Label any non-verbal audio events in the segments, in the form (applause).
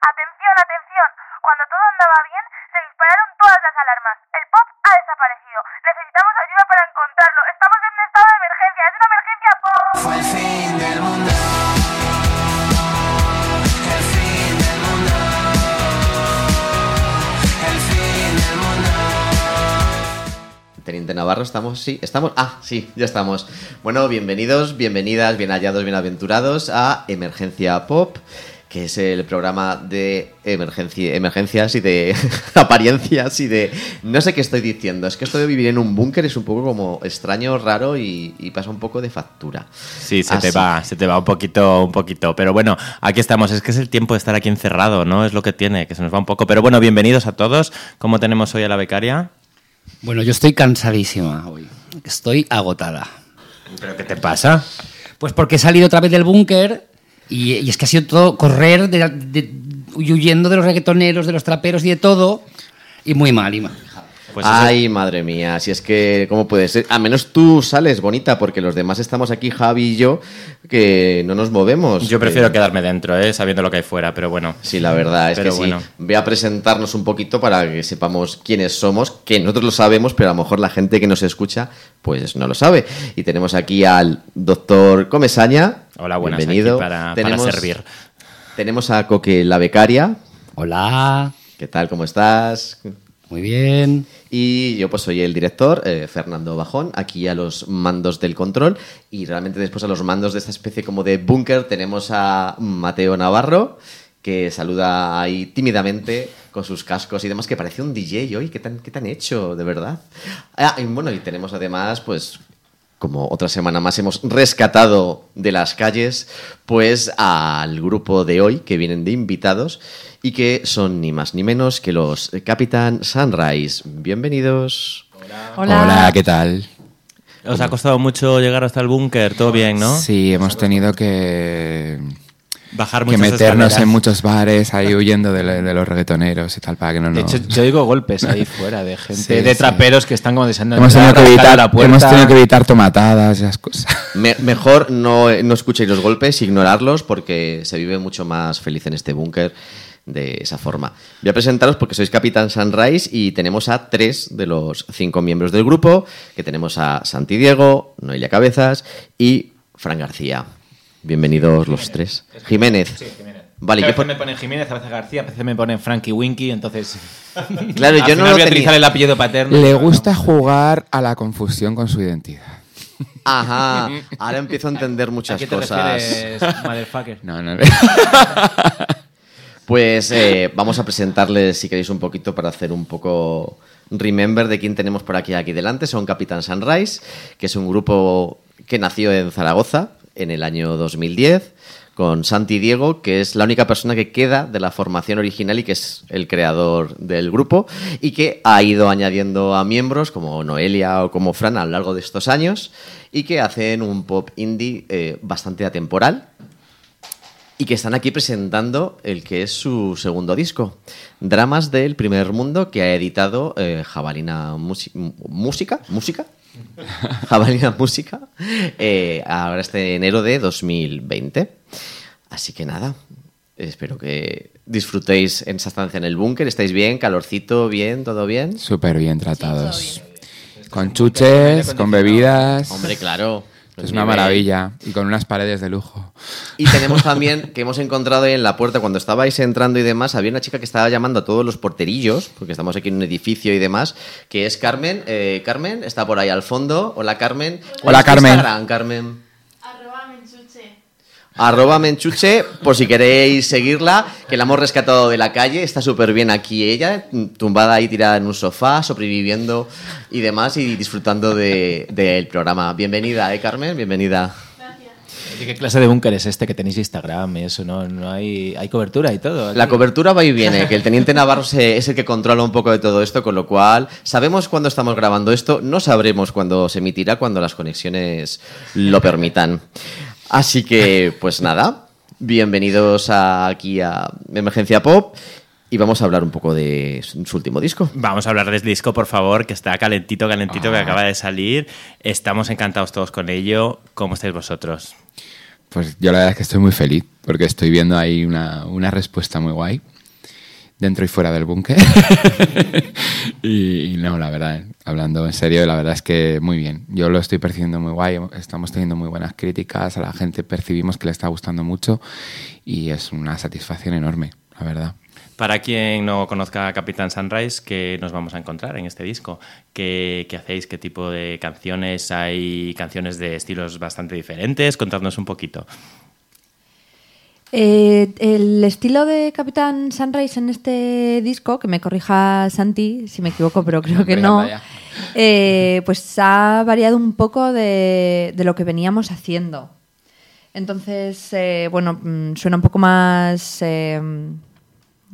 Atención, atención. Cuando todo andaba bien, se dispararon todas las alarmas. El pop ha desaparecido. Necesitamos ayuda para encontrarlo. Estamos en un estado de emergencia. Es una emergencia pop. Fue el fin del mundo. El fin del mundo. El fin del mundo. Teniente Navarro, ¿estamos? Sí, estamos. Ah, sí, ya estamos. Bueno, bienvenidos, bienvenidas, bien hallados, bienaventurados a Emergencia Pop, que es el programa de emergencia, emergencias y de (laughs) apariencias y de. No sé qué estoy diciendo. Es que esto de vivir en un búnker es un poco como extraño, raro y, y pasa un poco de factura. Sí, se te va, se te va un poquito, un poquito. Pero bueno, aquí estamos. Es que es el tiempo de estar aquí encerrado, ¿no? Es lo que tiene, que se nos va un poco. Pero bueno, bienvenidos a todos. ¿Cómo tenemos hoy a la becaria? Bueno, yo estoy cansadísima hoy. Estoy agotada. ¿Pero qué te pasa? Pues porque he salido otra vez del búnker y, y es que ha sido todo correr de- de- huyendo de los reggaetoneros, de los traperos y de todo. Y muy mal, y mal. Pues eso- Ay, madre mía, si es que, ¿cómo puede ser? A menos tú sales bonita, porque los demás estamos aquí, Javi y yo, que no nos movemos. yo prefiero Eh, quedarme dentro, ¿eh? Sabiendo lo que hay fuera, pero bueno. Sí, la verdad es Pero que bueno. sí. Voy a presentarnos un poquito para que sepamos quiénes somos, que nosotros lo sabemos, pero a lo mejor la gente que nos escucha, pues no lo sabe. Y tenemos aquí al doctor Comesaña. Hola, buenas. Bienvenido. Aquí para, para servir. Tenemos a Coque la becaria. Hola, ¿Qué tal? ¿Cómo estás? Muy bien. Y yo pues soy el director, eh, Fernando Bajón, aquí a los mandos del control y realmente después a los mandos de esta especie como de búnker tenemos a Mateo Navarro que saluda ahí tímidamente con sus cascos y demás, que parece un DJ hoy, ¿qué tan, qué tan hecho, de verdad? Ah, bueno, y tenemos además pues como otra semana más hemos rescatado de las calles, pues al grupo de hoy que vienen de invitados y que son ni más ni menos que los Capitán Sunrise. Bienvenidos. Hola. ¿qué tal? ¿Os ha costado mucho llegar hasta el búnker? ¿Todo bien, no? Sí, hemos tenido que, Bajar que meternos escaleras. en muchos bares ahí huyendo de, de los reggaetoneros y tal para que no De nos... hecho, yo digo golpes ahí fuera de (laughs) gente, Sí, de sí. traperos que están como deseando hemos, entrar, tenido que evitar, la puerta. hemos tenido que evitar tomatadas y esas cosas. Me- mejor no, no escuchéis los golpes, ignorarlos, porque se vive mucho más feliz en este búnker de esa forma. Voy a presentaros porque sois Capitán Sunrise y tenemos a tres de los cinco miembros del grupo, que tenemos a Santi Diego, Noelia Cabezas y Fran García. Bienvenidos los tres. Jiménez. Sí, Jiménez. Vale, a yo veces por- me ponen Jiménez, a veces García, a veces me ponen Frankie Winky, entonces... (laughs) Claro, yo no lo voy a utilizar el apellido paterno. Le gusta jugar a la confusión con su identidad. Ajá, (laughs) ahora empiezo a entender no. ¿A muchas qué te cosas. refieres, (laughs) motherfucker? No, no. Pues eh, vamos a presentarles, si queréis, un poquito para hacer un poco remember de quién tenemos por aquí aquí delante. Son Capitán Sunrise, que es un grupo que nació en Zaragoza en el año 2010 con Santi Diego, que es la única persona que queda de la formación original y que es el creador del grupo y que ha ido añadiendo a miembros como Noelia o como Fran a lo largo de estos años y que hacen un pop indie eh, bastante atemporal y que están aquí presentando el que es su segundo disco, Dramas del Primer Mundo, que ha editado eh, Jabalina Música, Música, (laughs) Jabalina Música, eh, ahora este enero de 2020. Así que nada, espero que disfrutéis en esa estancia en el búnker, estáis bien, calorcito, bien, todo bien. Súper bien tratados. Con chuches, con bebidas. Hombre, claro. Es una maravilla. Y con unas paredes de lujo. Y tenemos también (laughs) que hemos encontrado ahí en la puerta, cuando estabais entrando y demás, había una chica que estaba llamando a todos los porterillos, porque estamos aquí en un edificio y demás, que es Carmen. Eh, Carmen está por ahí al fondo. Hola, Carmen. ¿Cuál Hola, Carmen. Instagram, Carmen. Arroba menchuche. Por si queréis seguirla, que la hemos rescatado de la calle, está súper bien aquí ella, tumbada ahí tirada en un sofá, sobreviviendo y demás, y disfrutando de- del programa. Bienvenida, ¿eh, Carmen? Bienvenida. Oye, ¿Qué clase de búnker es este que tenéis Instagram? y Eso, ¿no? no hay, hay cobertura y todo. La cobertura va y viene, (laughs) que el teniente Navarro se- es el que controla un poco de todo esto, con lo cual sabemos cuándo estamos grabando esto, no sabremos cuándo se emitirá, cuando las conexiones lo permitan. Así que, pues nada, bienvenidos a- aquí a Emergencia Pop y vamos a hablar un poco de su último disco. Vamos a hablar del disco, por favor, que está calentito, calentito, que Ah. acaba de salir. Estamos encantados todos con ello. ¿Cómo estáis vosotros? Pues yo la verdad es que estoy muy feliz porque estoy viendo ahí una, una respuesta muy guay dentro y fuera del búnker. (laughs) y, y no, la verdad, hablando en serio, la verdad es que muy bien. Yo lo estoy percibiendo muy guay, estamos teniendo muy buenas críticas, a la gente percibimos que le está gustando mucho y es una satisfacción enorme, la verdad. Para quien no conozca Capitán Sunrise, ¿qué nos vamos a encontrar en este disco? ¿Qué, qué hacéis? ¿Qué tipo de canciones? ¿Hay canciones de estilos bastante diferentes? Contadnos un poquito. Eh, el estilo de Capitán Sunrise en este disco, que me corrija Santi si me equivoco, pero creo que no, eh, pues ha variado un poco de, de lo que veníamos haciendo. Entonces, eh, bueno, mm, suena un poco más, eh,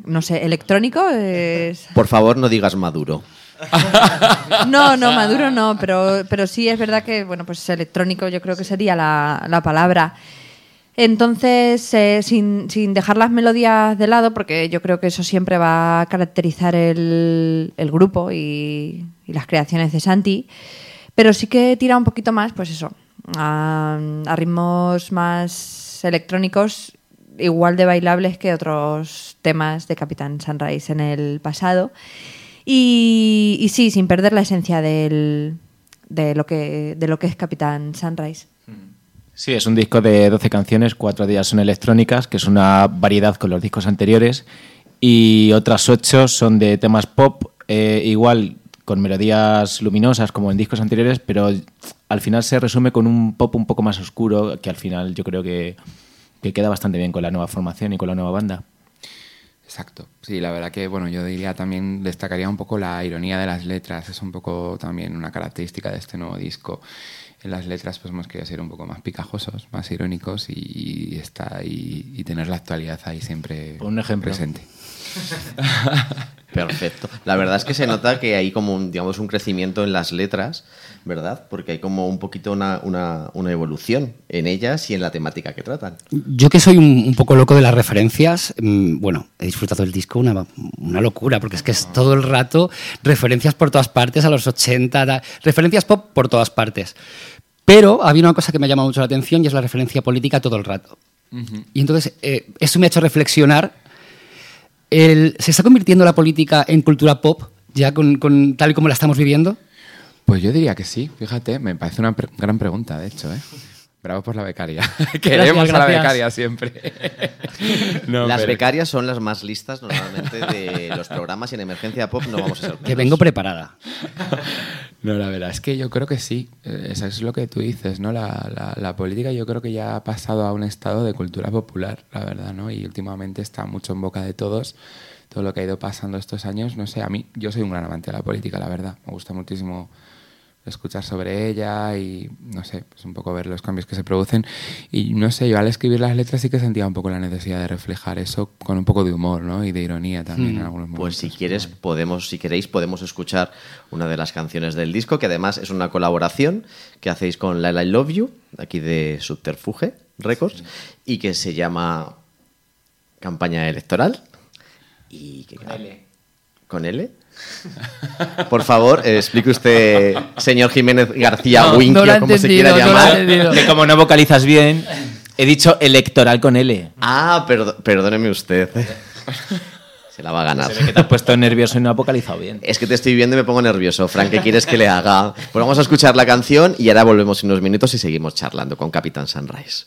no sé, electrónico. es- Por favor, no digas Maduro. (laughs) No, no, Maduro no, pero, pero sí es verdad que, bueno, pues electrónico yo creo que sería la, la palabra. Entonces, eh, sin, sin dejar las melodías de lado, porque yo creo que eso siempre va a caracterizar el, el grupo y, y las creaciones de Santi, pero sí que tira un poquito más, pues eso, a, ritmos más electrónicos, igual de bailables que otros temas de Capitán Sunrise en el pasado. Y, y sí, sin perder la esencia del, de, lo que, de lo que es Capitán Sunrise. Sí, es un disco de 12 canciones, cuatro de ellas son electrónicas, que es una variedad con los discos anteriores, y otras ocho son de temas pop, eh, igual con melodías luminosas como en discos anteriores, pero al final se resume con un pop un poco más oscuro, que al final yo creo que, que queda bastante bien con la nueva formación y con la nueva banda. Exacto. Sí, la verdad que, bueno, yo diría también, destacaría un poco la ironía de las letras. Es un poco también una característica de este nuevo disco. En las letras pues hemos querido ser un poco más picajosos, más irónicos y, y está y, y tener la actualidad ahí siempre Un ejemplo. presente. (laughs) Perfecto. La verdad es que se nota que hay como un, digamos, un crecimiento en las letras, ¿verdad? Porque hay como un poquito una, una- una evolución en ellas y en la temática que tratan. Yo que soy un, un poco loco de las referencias, mm, bueno, he disfrutado del disco una, una locura, porque es que es todo el rato referencias por todas partes, a los 80, da- referencias pop por todas partes. Pero había una cosa que me ha llamado mucho la atención y es la referencia política todo el rato. Y entonces eh, eso me ha hecho reflexionar. El- ¿Se está convirtiendo la política en cultura pop ya con, con- tal y como la estamos viviendo? Pues yo diría que sí, fíjate, me parece una pre- gran pregunta, de hecho, ¿eh? Bravo por la becaria. (laughs) Queremos a la becaria siempre. (laughs) No, las pero- becarias son las más listas normalmente de los programas y en Emergencia Pop no vamos a ser Que vengo preparada. (laughs) No, la verdad es que yo creo que sí. Eh, Eso es lo que tú dices, ¿no? La, la- la política yo creo que ya ha pasado a un estado de cultura popular, la verdad, ¿no? Y últimamente está mucho en boca de todos. Todo lo que ha ido pasando estos años, no sé, a mí, yo soy un gran amante de la política, la verdad. Me gusta muchísimo escuchar sobre ella y, no sé, pues un poco ver los cambios que se producen. Y no sé, yo al escribir las letras sí que sentía un poco la necesidad de reflejar eso con un poco de humor, ¿no? Y de ironía también en algunos momentos. Pues si quieres, podemos, si queréis, podemos escuchar una de las canciones del disco, que además es una colaboración que hacéis con Laila I Love You, aquí de Subterfuge Records, y que se llama Campaña Electoral. Y que, ¿Con L? (laughs) Por favor, eh, explique usted, señor Jiménez García No, no como se quiera no llamar. entendido. Que como no vocalizas bien, he dicho electoral con L. ah, perdóneme usted. Se la va a ganar. Se ve que te has puesto nervioso y no has vocalizado bien. Es que te estoy viendo y me pongo nervioso. Frank, ¿qué quieres que le haga? Pues vamos a escuchar la canción y ahora volvemos en unos minutos y seguimos charlando con Capitán Sunrise.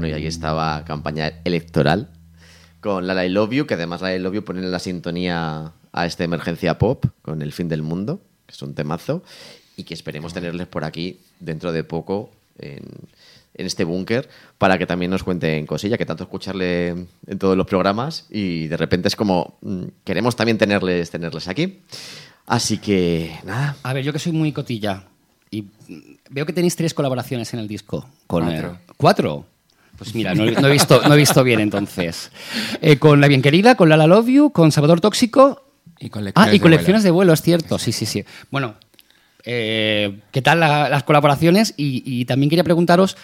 Bueno, y ahí estaba campaña electoral con La La I Love You, que además La I Love You pone la sintonía a esta emergencia pop con El fin del mundo, que es un temazo, y que esperemos tenerles por aquí dentro de poco en, en este búnker para que también nos cuenten cosilla, que tanto escucharle en todos los programas y de repente es como mm, queremos también tenerles, tenerles aquí. Así que nada, A ver, yo que soy muy cotilla y veo que tenéis tres colaboraciones en el disco. Con, Cuatro. ¿Cuatro? Pues mira, no, no he, visto, no he visto bien entonces. (laughs) Eh, con La Bien Querida, con Lala Love You, con Salvador Tóxico. Y con lecciones Ah, y de con vuelo. de vuelo, es cierto. Sí, sí, sí. Bueno, eh, ¿qué tal la- las colaboraciones? Y, y también quería preguntaros,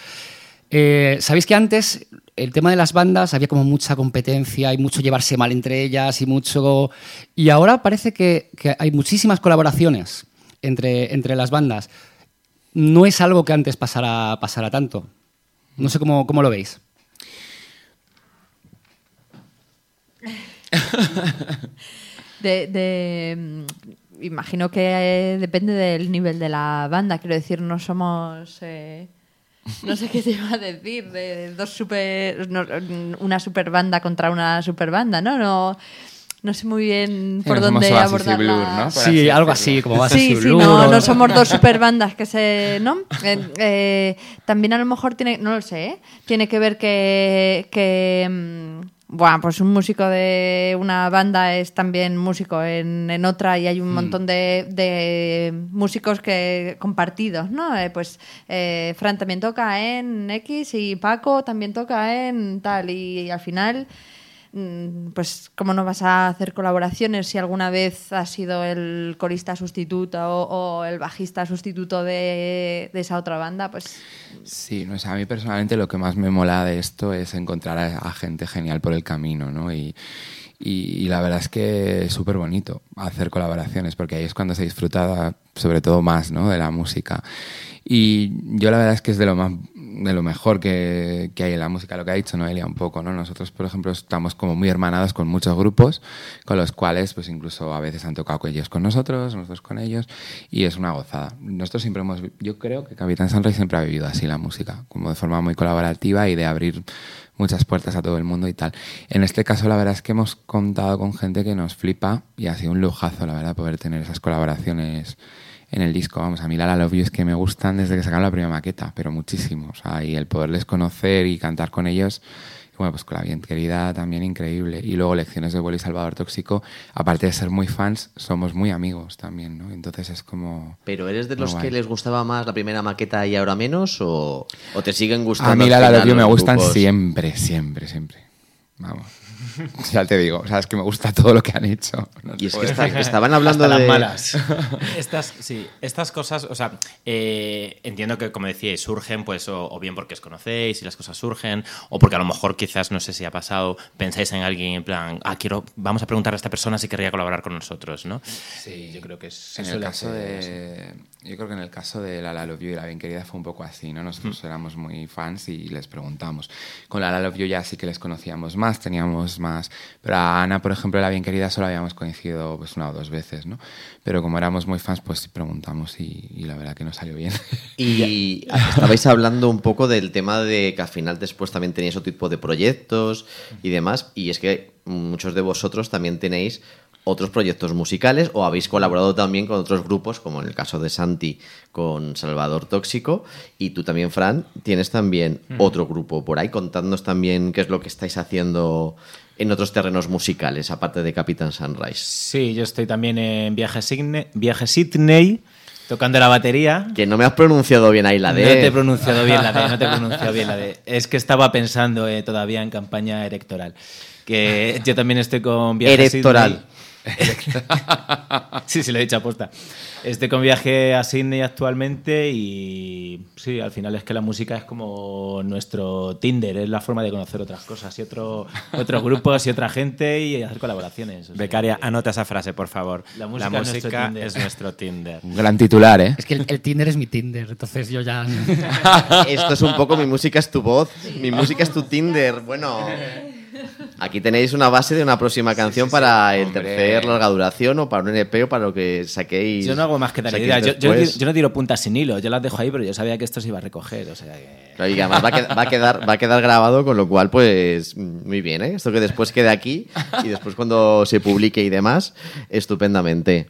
eh, ¿sabéis que antes el tema de las bandas había como mucha competencia y mucho llevarse mal entre ellas y mucho... Y ahora parece que, que hay muchísimas colaboraciones entre, entre las bandas. No es algo que antes pasara, pasara tanto. No sé cómo, cómo lo veis. De, mm, imagino que eh, depende del nivel de la banda. Quiero decir, no somos. eh, no sé qué te iba a decir. De dos super. no, una super banda contra una super banda, ¿no? No, no sé muy bien Sí, por somos dónde y abordar ¿no? Sí, así algo así, como va Sí, sí, no, no somos dos super bandas que se. ¿No? Eh, eh, también a lo mejor tiene. No lo sé, ¿eh? Tiene que ver que. que mm, bueno, pues un músico de una banda es también músico en, en otra y hay un montón de, de músicos que compartidos, ¿no? Eh, pues eh, Fran también toca en X y Paco también toca en tal y, al final pues cómo no vas a hacer colaboraciones si alguna vez has sido el corista sustituto o, el bajista sustituto de, esa otra banda, pues Sí, no, o a mí personalmente lo que más me mola de esto es encontrar a, gente genial por el camino, ¿no? Y, y- y la verdad es que es súper bonito hacer colaboraciones, porque ahí es cuando se disfruta sobre todo más, ¿no? De la música. Y yo la verdad es que es de lo más de lo mejor que, que hay en la música, lo que ha dicho Noelia un poco, ¿no? Nosotros, por ejemplo, estamos como muy hermanados con muchos grupos, con los cuales, pues incluso a veces han tocado con ellos con nosotros, nosotros con ellos, y es una gozada. Nosotros siempre hemos, yo creo que Capitán Sunrise siempre ha vivido así la música, como de forma muy colaborativa y de abrir muchas puertas a todo el mundo y tal. En este caso, la verdad es que hemos contado con gente que nos flipa y ha sido un lujazo, la verdad, poder tener esas colaboraciones en el disco. Vamos, a mí la Love You es que me gustan desde que sacaron la primera maqueta, pero muchísimo. O sea, y el poderles conocer y cantar con ellos, bueno, pues con la bien querida también increíble. Y luego Lecciones de vuelo y Salvador Tóxico, aparte de ser muy fans, somos muy amigos también, ¿no? Entonces es como... ¿Pero eres de los que les gustaba más la primera maqueta y ahora menos? ¿O, o te siguen gustando? A mí la Love final You me gustan grupos? siempre, siempre, siempre. Vamos. (laughs) Ya te digo, o sea, es que me gusta todo lo que han hecho. No Y es que está- estaban hablando Hasta de... las malas. (laughs) estas, sí, estas cosas, o sea, eh, entiendo que, como decíais, surgen, pues, o, o bien porque os conocéis y las cosas surgen, o porque a lo mejor quizás, no sé si ha pasado, pensáis en alguien en plan, ah, quiero, vamos a preguntar a esta persona si querría colaborar con nosotros, ¿no? Sí, yo creo que es, En el caso de. Yo creo que en el caso de La La Love You y La Bien Querida fue un poco así, ¿no? Nosotros éramos muy fans y les preguntamos. Con La La Love You ya sí que les conocíamos más, teníamos más. Pero a Ana, por ejemplo, la bien querida solo habíamos coincidido pues una o dos veces, ¿no? Pero como éramos muy fans, pues preguntamos y, y la verdad que nos salió bien. (laughs) Y estabais hablando un poco del tema de que al final después también tenéis otro tipo de proyectos y demás. Y es que muchos de vosotros también tenéis otros proyectos musicales o habéis colaborado también con otros grupos, como en el caso de Santi con Salvador Tóxico. Y tú también, Fran, tienes también otro grupo por ahí. Contadnos también qué es lo que estáis haciendo en otros terrenos musicales, aparte de Capitán Sunrise. Sí, yo estoy también en Viaje, Signe- Viaje Sydney, tocando la batería. Que no me has pronunciado bien ahí la D. No te he pronunciado bien la D, no te he pronunciado bien la D. Es que estaba pensando eh, todavía en campaña electoral. Que yo también estoy con viaje Electoral. Sydney. (laughs) sí, sí, lo he dicho aposta. Estoy con viaje a Sydney actualmente y sí, al final es que la música es como nuestro Tinder, es la forma de conocer otras cosas y otro, otros grupos y otra gente y hacer colaboraciones. O sea, Becaria, anota esa frase, por favor. La La música música, es nuestro Tinder. es nuestro Tinder. Un gran titular, ¿eh? Es que el, el Tinder es mi Tinder, entonces yo ya... (laughs) Esto es un poco mi música es tu voz, mi música es tu Tinder. Bueno, aquí tenéis una base de una próxima canción para el Hombre. tercer larga duración o para un NP o para lo que saquéis. Yo no hago más que dar ideas. Yo, yo, después. yo no tiro puntas sin hilo, yo las dejo ahí, pero yo sabía que esto se iba a recoger. O sea que... Claro, y además va a, quedar, va, a quedar, va a quedar grabado, con lo cual, pues muy bien, ¿eh? Esto que después quede aquí y después cuando se publique y demás, estupendamente.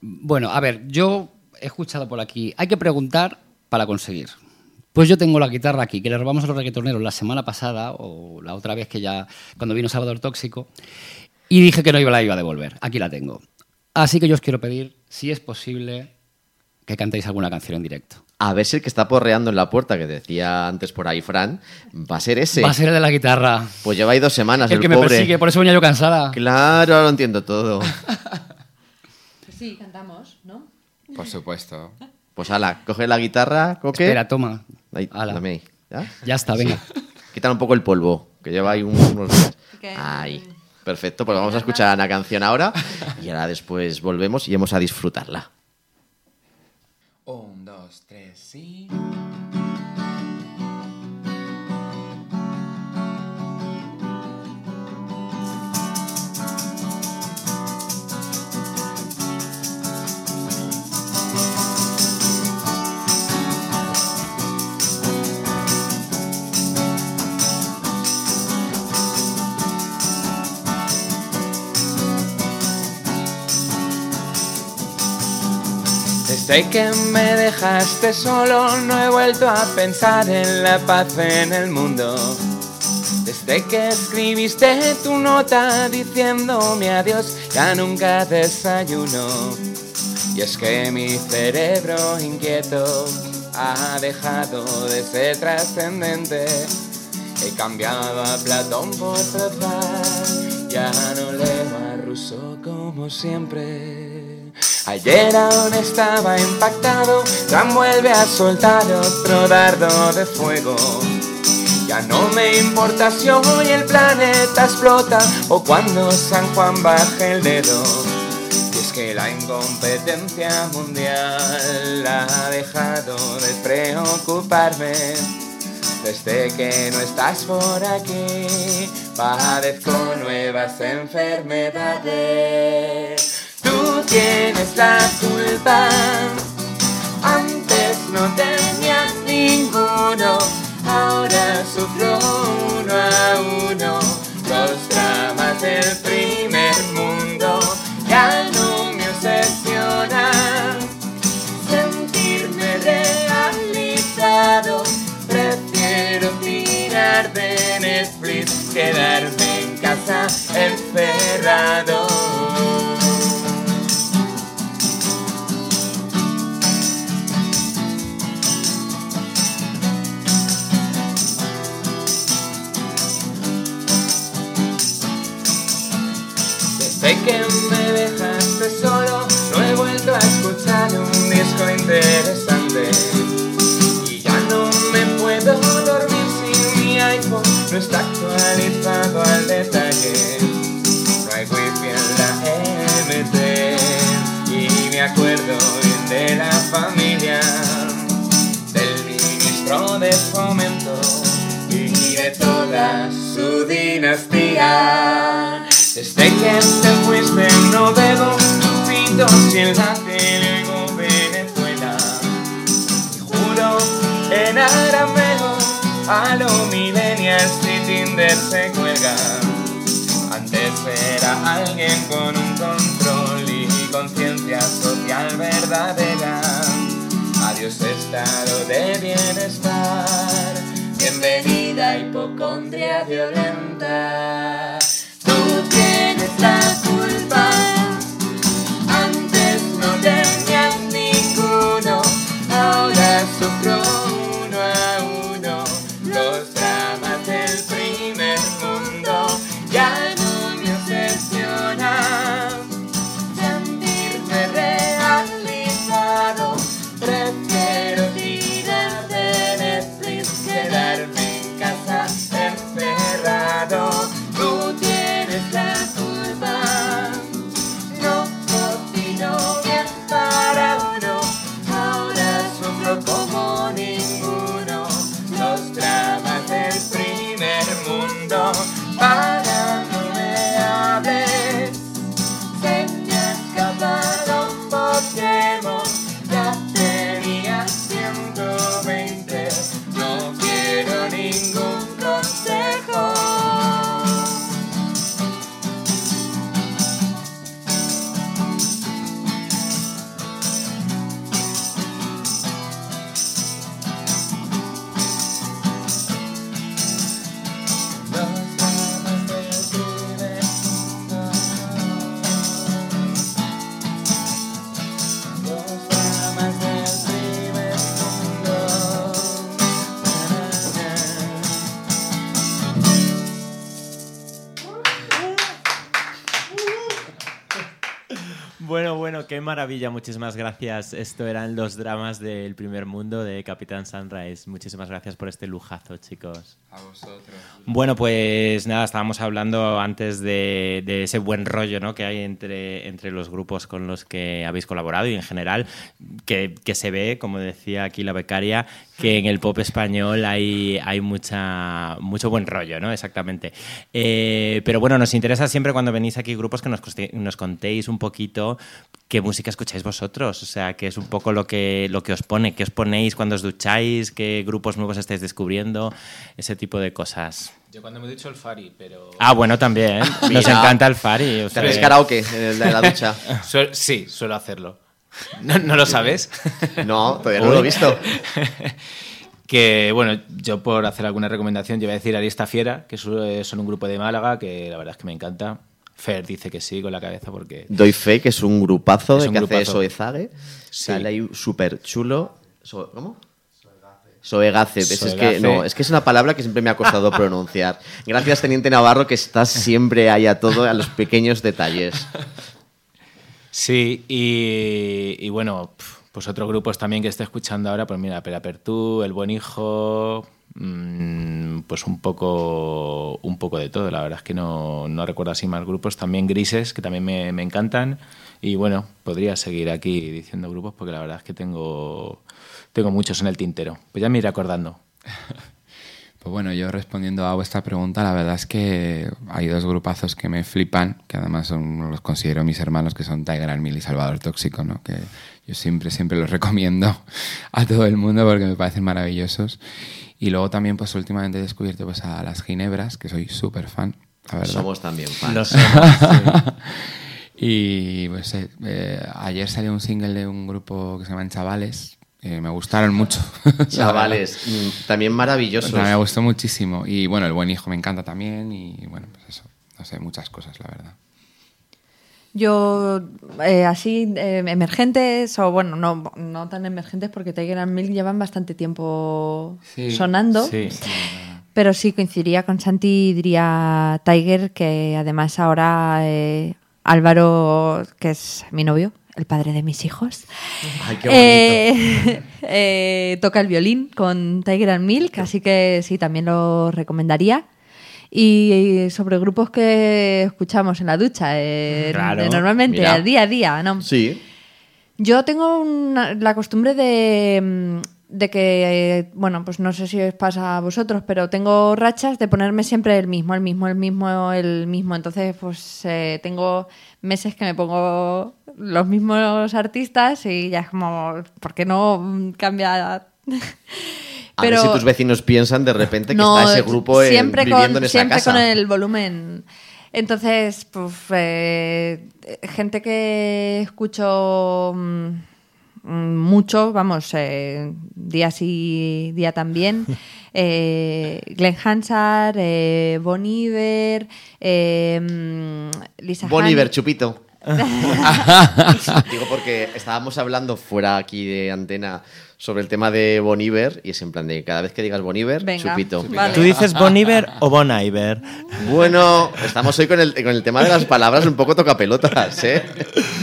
Bueno, a ver, yo he escuchado por aquí, hay que preguntar para conseguir. Pues yo tengo la guitarra aquí, que le robamos a los reggaetoneros la semana pasada, o la otra vez que ya, cuando vino Salvador Tóxico, y dije que no iba, la iba a devolver. Aquí la tengo. Así que yo os quiero pedir, si es posible, que cantéis alguna canción en directo. A ver si el que está porreando en la puerta, que decía antes por ahí Fran, va a ser ese. Va a ser el de la guitarra. Pues lleva ahí dos semanas, el el, que me persigue, por eso venía yo cansada. Claro, ahora lo entiendo todo. (laughs) Sí, cantamos, ¿no? Por supuesto. Pues ala, coge la guitarra, coque. Espera, toma. Ahí, Ala. dame ahí. ¿Ya? Ya está, venga. Quítale un poco el polvo, que lleva ahí un- unos días. Ahí. Perfecto, pues vamos a escuchar una canción ahora y ahora después volvemos y vamos a disfrutarla. Un, dos, tres, sí. Desde que me dejaste solo no he vuelto a pensar en la paz en el mundo. Desde que escribiste tu nota diciéndome adiós, ya nunca desayuno. Y es que mi cerebro inquieto ha dejado de ser trascendente. He cambiado a Platón por Trafal, ya no leo a Rousseau como siempre. Ayer aún estaba impactado, Trump vuelve a soltar otro dardo de fuego. Ya no me importa si hoy el planeta explota o cuando San Juan baje el dedo. Y es que la incompetencia mundial ha dejado de preocuparme. Desde que no estás por aquí, padezco nuevas enfermedades. Tienes la culpa, antes no tenías ninguno, ahora sufro uno a uno los dramas del primer mundo. Ya no me obsesiona sentirme realizado. Prefiero tirar de Netflix, quedarme en casa encerrado. Me dejaste solo, no he vuelto a escuchar un disco interesante. Y ya no me puedo dormir sin mi iPhone, no está actualizado al detalle. No hay wifi en la MT y me acuerdo de la familia, del ministro de fomento y de toda su dinastía. Alguien te fuiste, no bebo pito si el látigo luego Venezuela. Juro en arameo a los millennials y Tinder se cuelga. Antes era alguien con un control y conciencia social verdadera. Adiós estado de bienestar. Bienvenida hipocondria violenta. Antes no tenías ninguno. Ahora sufro maravilla, muchísimas gracias. Esto eran los dramas del primer mundo de Capitán Sunrise. Muchísimas gracias por este lujazo, chicos. A vosotros. Bueno, pues nada, estábamos hablando antes de, de ese buen rollo ¿no? que hay entre, entre los grupos con los que habéis colaborado y en general, que, que se ve, como decía aquí la becaria, que en el pop español hay, hay mucha, mucho buen rollo, ¿no? Exactamente. Eh, pero bueno, nos interesa siempre cuando venís aquí grupos que nos, coste- nos contéis un poquito qué música escucháis vosotros, o sea, qué es un poco lo que, lo que os pone, qué os ponéis cuando os ducháis, qué grupos nuevos estáis descubriendo, ese tipo de cosas. Yo cuando me he dicho el Fari, pero... Ah, bueno, también. (laughs) Nos encanta el Fari. o sea, karaoke en la ducha. (laughs) Sí, suelo hacerlo. ¿No, no lo sabes? No, todavía no lo he visto. (laughs) que, bueno, yo por hacer alguna recomendación, yo voy a decir Arista Fiera, que eh, son un grupo de Málaga, que la verdad es que me encanta. Fer dice que sí con la cabeza porque... Doy fe que es un grupazo Es de un que hace grupazo. Soezague. Sí. Sale ahí súper chulo. So- ¿Cómo? Soegace. Es que, no, es que es una palabra que siempre me ha costado (laughs) pronunciar. Gracias, Teniente Navarro, que estás siempre ahí a todo, a los pequeños detalles. Sí, y, bueno, pues otros grupos también que esté escuchando ahora, pues mira, Perapertú, El Buen Hijo, mm, pues un poco, un poco de todo. La verdad es que no, no recuerdo así más grupos. También Grises, que también me, me encantan. Y bueno, podría seguir aquí diciendo grupos porque la verdad es que tengo, tengo muchos en el tintero. Pues ya me iré acordando. (laughs) Pues bueno, yo respondiendo a vuestra pregunta, la verdad es que hay dos grupazos que me flipan, que además son, los considero mis hermanos, que son Tiger Armil y Salvador Tóxico, ¿no? que yo siempre, siempre los (laughs) recomiendo a todo el mundo porque me parecen maravillosos. Y luego también, pues últimamente he descubierto pues, a las Ginebras, que soy súper fan, la verdad. Somos también fans. Lo somos, sí. (laughs) Y pues eh, eh, ayer salió un single de un grupo que se llaman Chavales. Eh, me gustaron mucho. (laughs) Chavales, mm, también O maravillosos. sea, me gustó muchísimo. Y bueno, El Buen Hijo me encanta también. Y bueno, pues eso. No sé, muchas cosas, la verdad. Yo, eh, así, eh, emergentes, o bueno, no, no tan emergentes porque Tiger and Milk llevan bastante tiempo Sí, sonando. Sí. Pero sí coincidiría con Santi, diría Tiger, que además ahora eh, Álvaro, que es mi novio, el padre de mis hijos, Ay, qué bonito. eh, (laughs) eh, toca el violín con Tiger and Milk, así que sí, también lo recomendaría. Y sobre grupos que escuchamos en la ducha, eh, Claro, normalmente, mira. al día a día, ¿no? Sí. Yo tengo una- la costumbre de, mm, de que, eh, bueno, pues no sé si os pasa a vosotros, pero tengo rachas de ponerme siempre el mismo, el mismo, el mismo, el mismo. Entonces, pues eh, tengo meses que me pongo los mismos artistas y ya es como, ¿por qué no cambia? (laughs) A ver si tus vecinos piensan de repente que No, está ese grupo en- siempre viviendo con, en esa siempre casa. con el volumen. Entonces, pues, eh, gente que escucho mm, mucho, vamos, eh, día sí, día también. (laughs) eh, Glenn Hansard, eh, Bon Iver, eh, mm, Lisa Bon. Iver, chupito. (laughs) Digo porque estábamos hablando fuera aquí de antena sobre el tema de Bon Iver y es en plan de cada vez que digas Bon Iver, Venga, chupito. vale. ¿Tú dices Bon Iver o Bon Iver? Bueno, estamos hoy con el, con el tema de las palabras un poco tocapelotas, ¿eh? (laughs)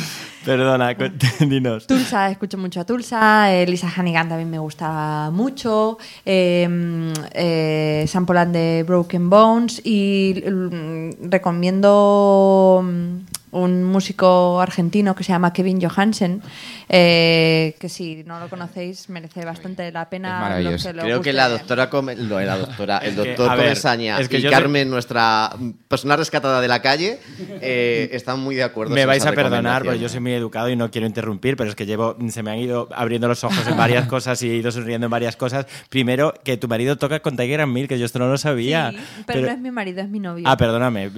Perdona, (laughs) dinos. Tulsa, escucho mucho a Tulsa, eh, Lisa Hannigan también me gusta mucho, eh, mm, eh, and the Broken Bones y mm, recomiendo mm, un músico argentino que se llama Kevin Johansen, eh, que si no lo conocéis merece bastante la Es pena. maravilloso. lo que lo Creo que la doctora, Come- lo- la doctora el doctor Comesaña es que y Carmen, nuestra persona rescatada de la calle, eh, están muy de acuerdo. Me vais a perdonar, porque yo soy muy educado y no quiero interrumpir, pero es que llevo, se me han ido abriendo los ojos en varias (laughs) cosas y he ido sonriendo en varias cosas. Primero, que tu marido toca con Tiger and Mill, que yo esto no lo sabía. Sí, pero, no es mi marido, es mi novio. Ah, perdóname. (laughs) (laughs)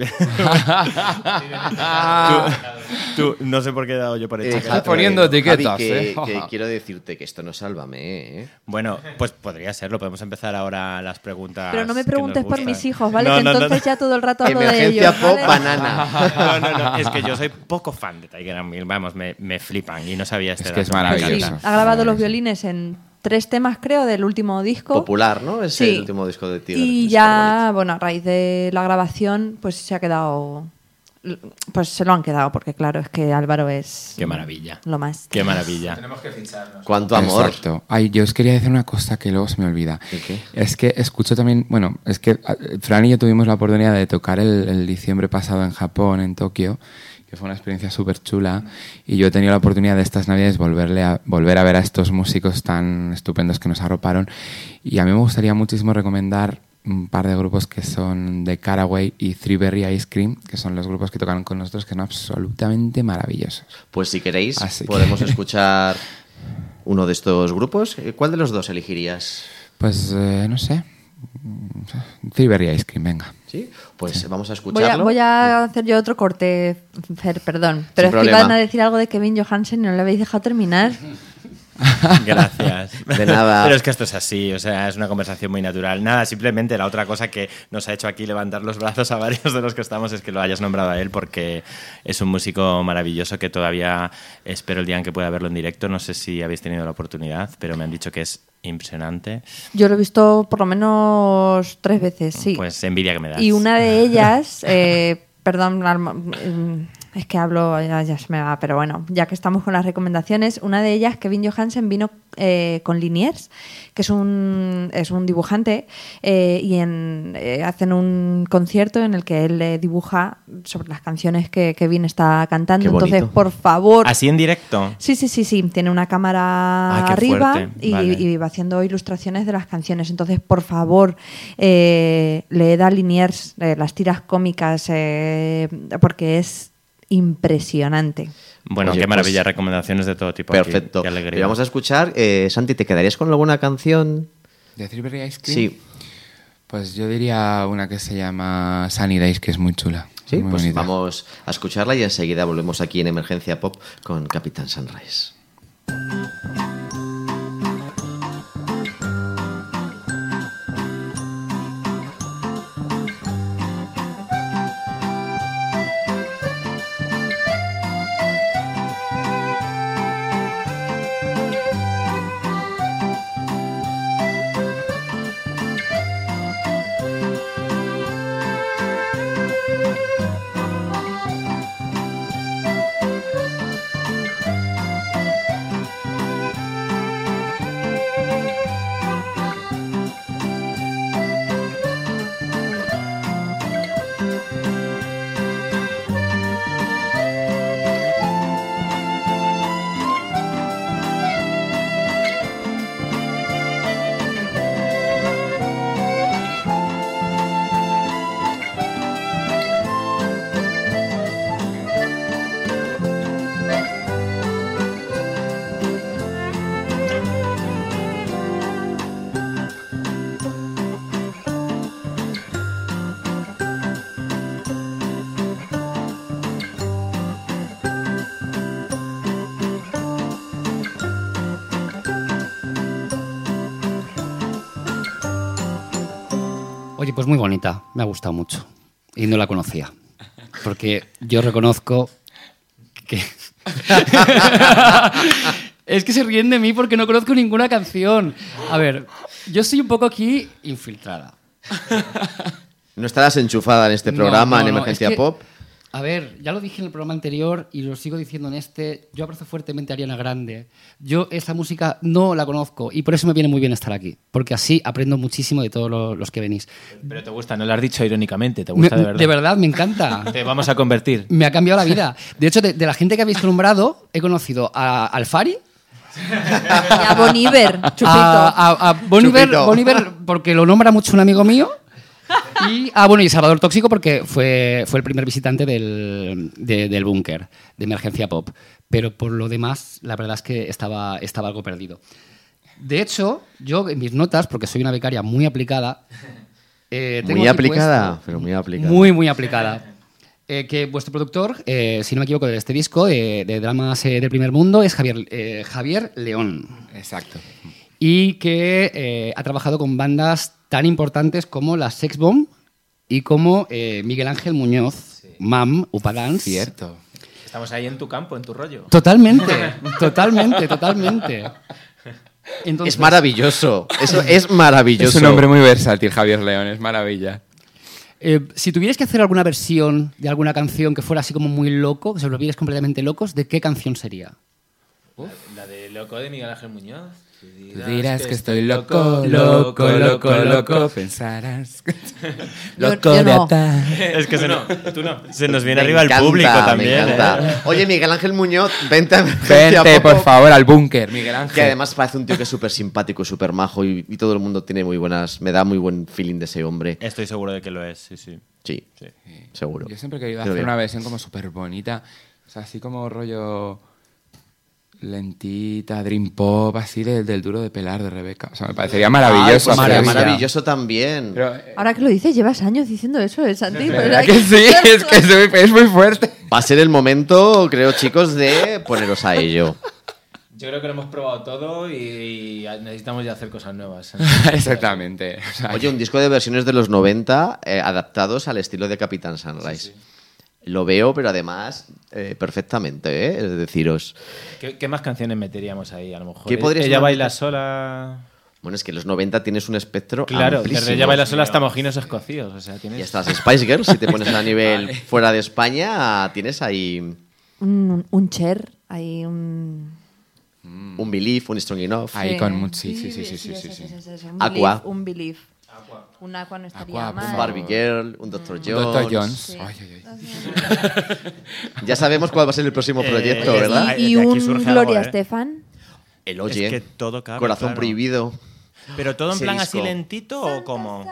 tú, (laughs) tú- no sé por qué he dado yo por hecho. Eh, que- Javi, poniendo Javi, etiquetas, que, ¿eh? que (laughs) quiero decirte que esto no sálvame, ¿eh? Bueno, pues podría serlo. Podemos empezar ahora las preguntas. pero no me preguntes por mis hijos, ¿vale? No, que no, entonces no. ya todo el rato hablo de Emergencia ellos. pop ¿vale? banana. (laughs) No, no, no, es que yo soy poco fan de Tiger and Mill, vamos, me, me flipan y no sabía este Es que es Sí, maravilloso. ha grabado los violines en tres temas, creo, del último disco. Popular, ¿no? Es Sí. el último disco de Tiger. Y ya, bueno, a raíz de la grabación, pues se ha quedado. Pues se lo han quedado, porque claro, es que Álvaro es. Qué maravilla. Lo más. Qué maravilla. Cuánto amor. Exacto. Ay, yo os quería decir una cosa que luego se me olvida. ¿El qué? Es que escucho también, bueno, es que ah, Fran y yo tuvimos la oportunidad de tocar el, el diciembre pasado en Japón, en Tokio, que fue una experiencia súper chula. Y yo he tenido la oportunidad de estas navidades volverle a, volver a ver a estos músicos tan estupendos que nos arroparon. Y a mí me gustaría muchísimo recomendar un par de grupos que son de Caraway y Three Berry Ice Cream, que son los grupos que tocaron con nosotros, que son absolutamente maravillosos. Pues si queréis, Así que- podemos (laughs) escuchar uno de estos grupos. Eh, ¿Cuál de los dos elegirías? Pues eh, no sé. Three Berry Ice Cream, venga. ¿Sí? Pues vamos a Voy a, escucharlo. voy a hacer yo otro corte, Fer, perdón. Pero es que iban a decir algo de Kevin Johansen y no le habéis dejado terminar. (laughs) (laughs) Gracias. De nada. Pero es que esto es así, o sea, es una conversación muy natural. Nada, simplemente la otra cosa que nos ha hecho aquí levantar los brazos a varios de los que estamos es que lo hayas nombrado a él porque es un músico maravilloso que todavía espero el día en que pueda verlo en directo. No sé si habéis tenido la oportunidad, pero me han dicho que es impresionante. Yo lo he visto por lo menos tres veces, sí. Pues envidia que me das. Y una de (laughs) ellas, eh, perdón, mm, es que hablo, ya, ya se me va, pero bueno, ya que estamos con las recomendaciones, una de ellas, Kevin Johansen, vino eh, con Liniers, que es un, es un dibujante, eh, y en, eh, hacen un concierto en el que él dibuja sobre las canciones que Kevin está cantando. Entonces, por favor, Así en directo. Sí, sí, sí, sí. Tiene una cámara Ay, qué arriba y, Vale. y va haciendo ilustraciones de las canciones. Entonces, por favor, eh, leed a Liniers las tiras cómicas eh, porque es impresionante. Bueno, Oye, qué maravilla, pues, recomendaciones de todo tipo. aquí. Perfecto. Qué alegría. Y vamos a escuchar. eh, Santi, ¿te quedarías con alguna canción? ¿De Three Ice Cream? Sí. Pues yo diría una que se llama Sunny Days, que es muy chula. Sí, muy pues bonita. vamos a escucharla y enseguida volvemos aquí en Emergencia Pop con Capitán Sunrise. Gustado mucho. Y no la conocía. Porque yo reconozco que... (laughs) es que se ríen de mí porque no conozco ninguna canción. A ver, yo estoy un poco aquí infiltrada. No estarás enchufada en este programa no, en no, Emergencia es que, Pop. A ver, ya lo dije en el programa anterior y lo sigo diciendo en este. Yo abrazo fuertemente a Ariana Grande. Yo esta música no la conozco y por eso me viene muy bien estar aquí. Porque así aprendo muchísimo de todos lo- los que venís. Pero te gusta, no lo has dicho irónicamente, te Me- gusta de verdad. de verdad, me encanta. (laughs) Te vamos a convertir. Me ha cambiado la vida. De hecho, de, de la gente que habéis nombrado, he conocido a Alfari, (laughs) Y a Bon Iver, chupito. a, a, a Bon Iver- Chupito. Bon Iver porque lo nombra mucho un amigo mío. Y a bueno, y Salvador Tóxico porque fue, fue el primer visitante del, de- del búnker, de Emergencia Pop. Pero por lo demás, la verdad es que estaba, estaba algo perdido. De hecho, yo en mis notas, porque soy una becaria muy aplicada. eh, tengo Muy aplicada, puesto- pero muy aplicada. Muy, muy aplicada. Eh, que vuestro productor, eh, si no me equivoco, de este disco eh, de dramas eh, del primer mundo es Javier, eh, Javier León Exacto. y que eh, ha trabajado con bandas tan importantes como la Sex Bomb y como eh, Miguel Ángel Muñoz, Mam, Upadance. Cierto. Estamos ahí en tu campo, en tu rollo. Totalmente, (laughs) totalmente, totalmente. Entonces, Es maravilloso. Eso es maravilloso. Es un hombre muy versátil, Javier León, es maravilla. eh, si tuvierais que hacer alguna versión de alguna canción que fuera así como muy loco, que se volvierais completamente locos, ¿de qué canción sería? La de Loco de Miguel Ángel Muñoz. Tú Tú dirás que estoy loco, loco, loco, loco, pensarás. (laughs) que- loco yo no. atar. Es que se, no, tú no. Se nos viene Me arriba encanta, el público me también. encanta. ¿eh? Oye, Miguel Ángel Muñoz, vente a Vente, por favor, al búnker, Miguel Que Ángel. además parece un tío que es súper simpático, súper majo y, y todo el mundo tiene muy buenas. Me da muy buen feeling de ese hombre. Estoy seguro de que lo es, sí, sí. Sí, seguro. Yo siempre he querido Pero hacer bien. una versión como súper bonita. O sea, así como rollo lentita, dream pop, así del, del duro de pelar de Rebeca. O sea, me parecería maravilloso. pues hacer eso. maravilloso también. Pero, eh, Ahora que lo dices, llevas años diciendo eso, ¿eh, Santi? Pues ¿verdad hay que sí? Es que es muy, es muy fuerte. Va a ser el momento, creo, chicos, de poneros a ello. Yo creo que lo hemos probado todo y, necesitamos ya hacer cosas nuevas. (laughs) Exactamente. O sea, Oye, un disco de versiones de los 90 eh, adaptados al estilo de Capitán Sunrise. Lo veo, pero además eh, perfectamente, ¿eh? Es deciros. ¿Qué, qué más canciones meteríamos ahí? A lo mejor. ¿Qué podrías Ella baila sola. Bueno, es que en los 90 tienes un espectro Claro, amplísimo. desde Ella baila sola hasta mojinos escocidos. O sea, tienes. Y hasta las Spice Girls, si te pones a nivel (laughs) fuera de España, tienes ahí Un, un cher, hay un... un Belief, un Strong Enough. Ahí con mucho- sí, sí, sí, sí, sí, sí, sí. Un Aqua. Un belief. Un aqua no estaría Aqua, por mal. Un Barbie Girl, un Dr. Jones. Dr. Jones. Sí. Ay, ay, ay. (laughs) Ya sabemos cuál va a ser el próximo Eh, proyecto, eh, ¿verdad? Y, y un Gloria algo, ¿eh? Estefan. El Oye, Es que todo cabe, Corazón claro. Prohibido. ¿Pero todo en plan disco. así lentito o cómo?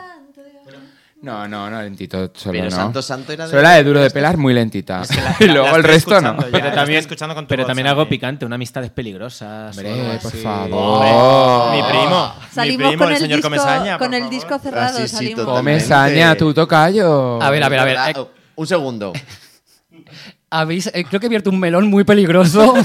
No, no, no, lentito solo Pero no. Santo Santo era de- Solo la de duro de pelar, muy lentita. y (laughs) luego la el estoy resto no. ya. Pero la también, escuchando con tu pero voz, también algo picante, una amistades peligrosas. o Hombre, por favor. Oh. Mi primo. Salimos mi primo, con el el, señor disco, Comesaña. con el disco cerrado. Ah, sí, sí, salimos. total. Come Totalmente. saña, tu tocayo. A ver, a ver, a ver. Eh, Un segundo. habéis, eh, creo que he abierto un melón muy peligroso. (laughs)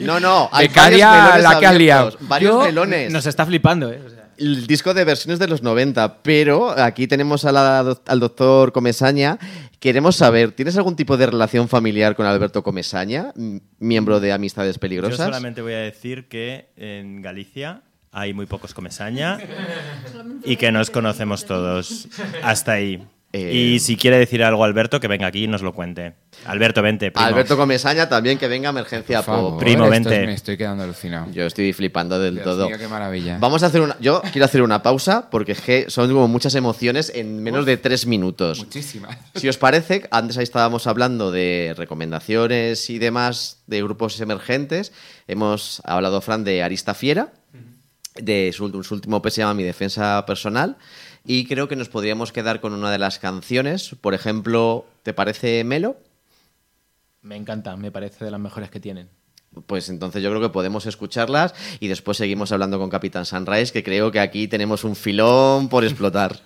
No, no. Hay Becaria, varios melones la que has liado. abiertos, Varios Yo- melones. Nos está flipando, ¿eh? O sea, El disco de versiones de los 90, pero aquí tenemos a la doc- al doctor Comesaña. Queremos saber, ¿tienes algún tipo de relación familiar con Alberto Comesaña, miembro de Amistades Yo Peligrosas? solamente voy a decir que en Galicia hay muy pocos comesaña (laughs) y que nos conocemos todos. Hasta ahí. Eh, Y si quiere decir algo Alberto, que venga aquí y nos lo cuente. Alberto, vente, primo. Alberto Comesaña también, que venga Emergencia favor, Pop. Primo, esto vente. Me estoy quedando alucinado. Yo estoy flipando del Dios todo. mío, qué maravilla. Vamos a hacer una. Yo quiero hacer una pausa porque es que son como muchas emociones en menos de tres minutos. Muchísimas. Si os parece, antes ahí estábamos hablando de recomendaciones y demás de grupos emergentes. Hemos hablado, Fran, de Arista Fiera, de su, su último EP se llama Mi Defensa Personal. Y creo que nos podríamos quedar con una de las canciones. Por ejemplo, ¿te parece Melo? me encanta, me parece de las mejores que tienen. Pues entonces yo creo que podemos escucharlas y después seguimos hablando con Capitán Sunrise, que creo que aquí tenemos un filón por explotar.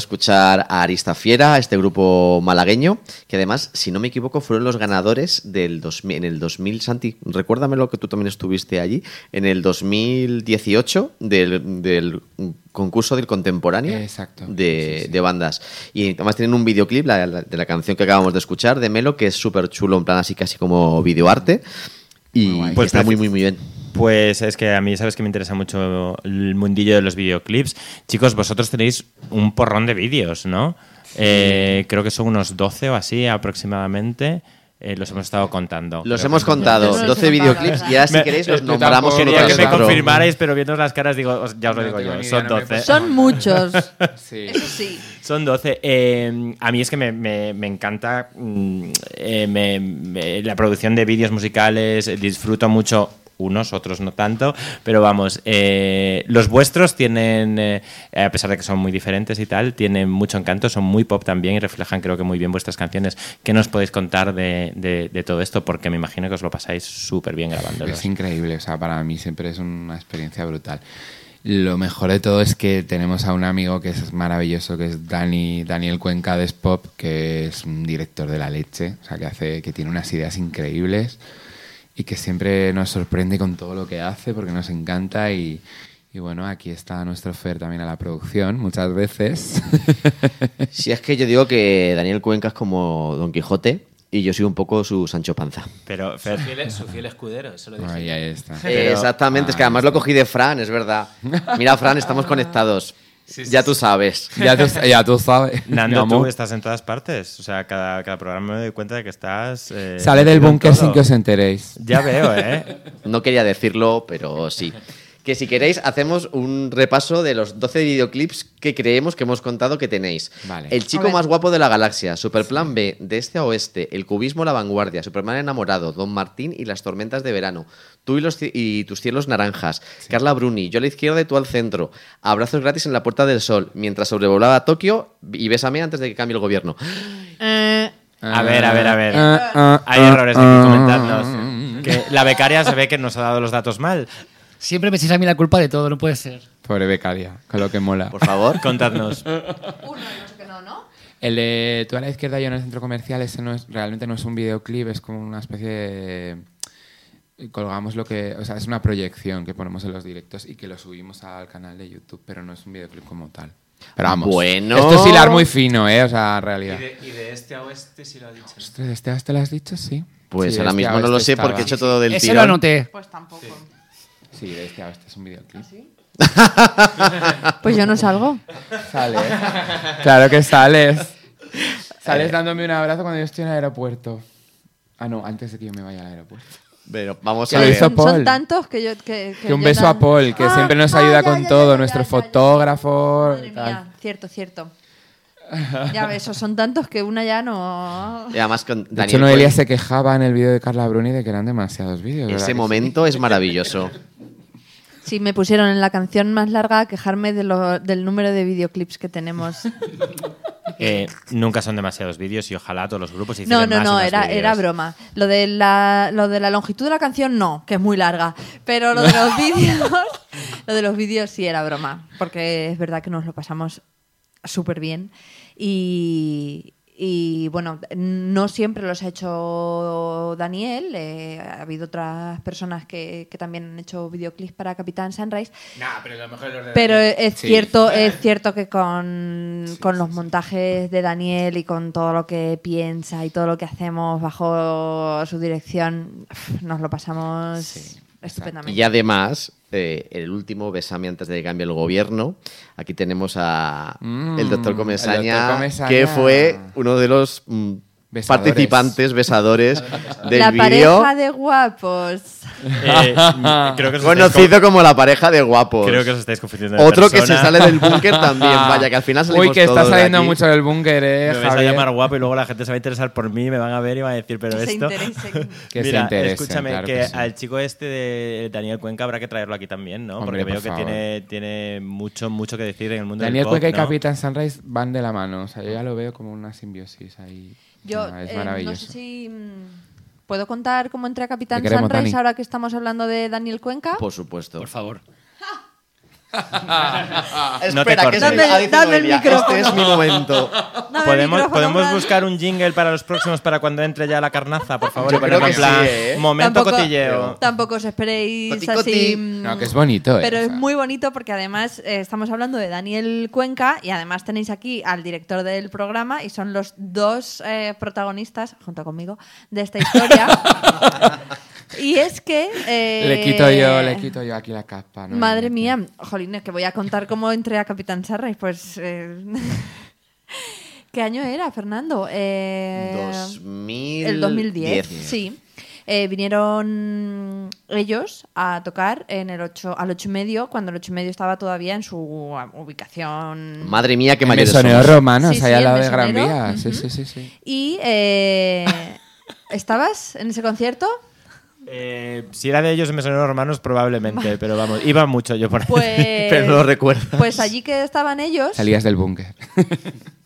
De escuchar a Arista Fiera, este grupo malagueño, que además, si no me equivoco, fueron los ganadores del 2000, en el 2000, Santi, recuérdamelo que tú también estuviste allí, en el 2018 del, del concurso del contemporáneo Exacto, de, sí, sí. de bandas. Y además tienen un videoclip la- la- de la canción que acabamos de escuchar, de Melo, que es súper chulo, en plan así casi como videoarte. Y pues está muy, muy, muy bien. Pues es que a mí, sabes que me interesa mucho el mundillo de los videoclips. Chicos, vosotros tenéis un porrón de vídeos, ¿no? Eh, creo que son unos 12 o así aproximadamente. Eh, los hemos estado contando. Los hemos contado, no los he 12 contado, videoclips, y ahora si Me- queréis los nombramos Quería tras que me otro. confirmarais, pero viendo las caras digo, ya os lo No digo yo, son idea, no me 12. puedo- Son muchos. (laughs) Sí. Eso sí. Son 12. Eh, a mí es que me, me- me encanta mm, eh, me- me- la producción de vídeos musicales, eh, disfruto mucho unos, otros no tanto, pero vamos, eh, los vuestros tienen, eh, a pesar de que son muy diferentes y tal, tienen mucho encanto, son muy pop también y reflejan creo que muy bien vuestras canciones. ¿Qué nos podéis contar de, todo esto? Porque me imagino que os lo pasáis súper bien grabándolos. Es increíble, o sea, para mí siempre es una experiencia brutal. Lo mejor de todo es que tenemos a un amigo que es maravilloso, que es Dani, Daniel Cuenca de Spop, que es un director de la leche, o sea, que hace, que tiene unas ideas increíbles y que siempre nos sorprende con todo lo que hace porque nos encanta y, y bueno, aquí está nuestro Fer también a la producción, muchas veces. (laughs) Si es que yo digo que Daniel Cuenca es como Don Quijote y yo soy un poco su Sancho Panza. Pero, Fer, Su fiel, su fiel escudero, eso lo dije. Ahí, ahí está. Exactamente, es que además lo cogí de Fran, es verdad. Mira, Fran, estamos (laughs) conectados. Ya tú sabes. (laughs) Ya tú, ya tú sabes. (laughs) Nando, tú estás en todas partes. O sea, cada, cada programa me doy cuenta de que estás. eh, Sale del búnker sin que os enteréis. Ya veo, ¿eh? (laughs) No quería decirlo, pero sí. Que si queréis, hacemos un repaso de los 12 videoclips que creemos que hemos contado que tenéis. Vale. El chico más guapo de la galaxia, Superplan B, de este a oeste, El cubismo la vanguardia, Superman enamorado, Don Martín y las tormentas de verano, Tú y, los y tus cielos naranjas, Carla Bruni, yo a la izquierda y tú al centro, abrazos gratis en la Puerta del Sol, mientras sobrevolaba Tokio y bésame antes de que cambie el gobierno. Eh, A ver, a ver, a ver. Ah, ah, Hay errores comentadnos. Que la becaria se ve que nos ha dado los datos mal. Siempre me echáis a mí la culpa de todo, no puede ser. Pobre becaria, con lo que mola. Por favor. (laughs) Contadnos. uno, qué no, ¿no? El de tú a la izquierda y yo en el centro comercial, ese no es, realmente no es un videoclip, es como una especie de... Colgamos lo que... O sea, es una proyección que ponemos en los directos y que lo subimos al canal de YouTube, pero no es un videoclip como tal. Pero vamos. Bueno. Esto es hilar muy fino, ¿eh? O sea, en realidad. Y de, este a oeste sí lo ha dicho. Ostras, ¿este este lo has dicho? Sí. Pues Sí, ahora este mismo a no lo oeste sé porque he hecho todo del Ese lo tirón. anoté. Pues tampoco. Sí, de este a oeste es un videoclip. (laughs) Pues yo no salgo. Sales. claro que sales. Sales dándome un abrazo cuando yo estoy en el aeropuerto. Ah, no, antes de que yo me vaya al aeropuerto. Pero vamos Que a ver. son, son Paul. tantos que yo. Que, Que un yo beso a Paul, que Ah, siempre nos ah, ayuda ya, con ya, todo, ya, nuestro ya, ya, ya. fotógrafo. Madre mía, cierto, cierto. Ya ves, son tantos que una ya no. Y además con De hecho, Daniel Noelia Cuenca, se quejaba en el vídeo de Carla Bruni de que eran demasiados vídeos. ¿verdad que ese sí? momento es maravilloso. Sí, me pusieron en la canción más larga a quejarme de lo- del número de videoclips que tenemos. Eh, nunca son demasiados vídeos y ojalá todos los grupos No, hicieran no, más y no, más era, vídeos. era broma. Lo de, la, lo de la longitud de la canción no, que es muy larga. Pero lo de los (laughs) vídeos, lo de los vídeos sí era broma. Porque es verdad que nos lo pasamos súper bien. Y, y, bueno, no siempre los ha hecho Daniel. eh, ha habido otras personas que, que también han hecho videoclips para Capitán Sunrise. Nah, pero lo mejor es los de Pero es Sí. cierto, es cierto que con, con los montajes de Daniel y con todo lo que piensa y todo lo que hacemos bajo su dirección, nos lo pasamos estupendamente. Y además, eh, el último, Besame antes de que cambie el gobierno. Aquí tenemos a Mm, el doctor el Comesaña, doctor Comesaña. que fue uno de los mm, Besadores. participantes, besadores (laughs) del la pareja de guapos. Eh, creo que os estáis conocido como la pareja de guapos. Creo que os estáis confundiendo. de Otro que se persona. sale del búnker (laughs) también, vaya, que al final salimos Uy, que está todos de saliendo aquí. mucho del búnker, eh, Me vais a Javier. llamar guapo y luego la gente se va a interesar por mí, me van a ver y van a decir, pero Que se esto. interesen. (laughs) Que se Mira, interesen, escúchame, claro que, que sí. al chico este de Daniel Cuenca habrá que traerlo aquí también, ¿no? Hombre, Porque veo por que tiene, tiene mucho, mucho que decir en el mundo Daniel del pop, Cuenca y ¿no? Capitán Sunrise van de la mano. O sea, yo ya lo veo como una simbiosis ahí. Yo Ah, es eh, no sé si mm, puedo contar cómo entré a Capitán Sunrise Dani. ahora que estamos hablando de Daniel Cuenca. Por supuesto. Por favor. (laughs) No te Espera, que es mi- Dame- dice dame el Noelia, micrófono. Este es mi momento. Dame ¿Podemos, podemos buscar un jingle para los próximos para cuando entre ya la carnaza, por favor. Yo creo que en plan, sí, ¿eh? Momento Tampoco- cotilleo. Tampoco os esperéis Coti, coti. así. mm, No, que es bonito, ¿eh? Pero es muy bonito porque además eh, estamos hablando de Daniel Cuenca y además tenéis aquí al director del programa y son los dos eh, protagonistas, junto conmigo, de esta historia. (laughs) y es que... eh, Le quito yo, le quito yo aquí la capa. ¿no? Madre mía, jolín, es que voy a contar cómo entré a Capitán Sarra pues... eh, (laughs) ¿Qué año era, Fernando? Eh, 2010. el 2010, sí. Eh, vinieron ellos a tocar en el 8, al 8 y medio, cuando el 8 y medio estaba todavía en su ubicación. Madre mía, qué mayores Mesonero somos. romanos, Sí, ahí sí, al lado el de Gran. Vía. Sí, sí, sí, sí. Y eh, (laughs) ¿estabas en ese concierto? Eh, si era de ellos me sonaron hermanos, probablemente, (laughs) pero vamos, iba mucho yo por ahí. Pues, (laughs) Pero no lo recuerdas. Pues allí que estaban ellos. Salías del búnker. (laughs)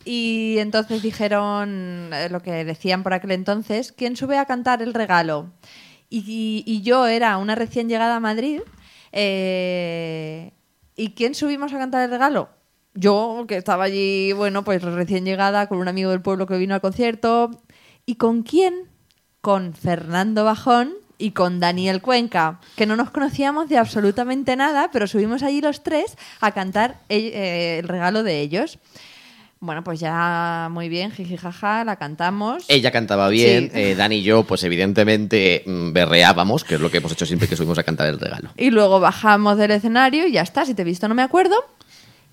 Y entonces dijeron eh, lo que decían por aquel entonces, ¿quién sube a cantar el regalo? Y, y- y yo era una recién llegada a Madrid. eh, ¿Y quién subimos a cantar el regalo? Yo, que estaba allí, bueno, pues recién llegada, con un amigo del pueblo que vino al concierto. ¿Y con quién? Con Fernando Bajón y con Daniel Cuenca, que no nos conocíamos de absolutamente nada, pero subimos allí los tres a cantar el, eh, el regalo de ellos. Bueno, pues ya muy bien, jiji jaja, la cantamos. Ella cantaba bien, Sí. eh, Dani y yo, pues evidentemente mm, berreábamos, que es lo que hemos hecho siempre que subimos a cantar el regalo. Y luego bajamos del escenario y ya está, si te he visto no me acuerdo.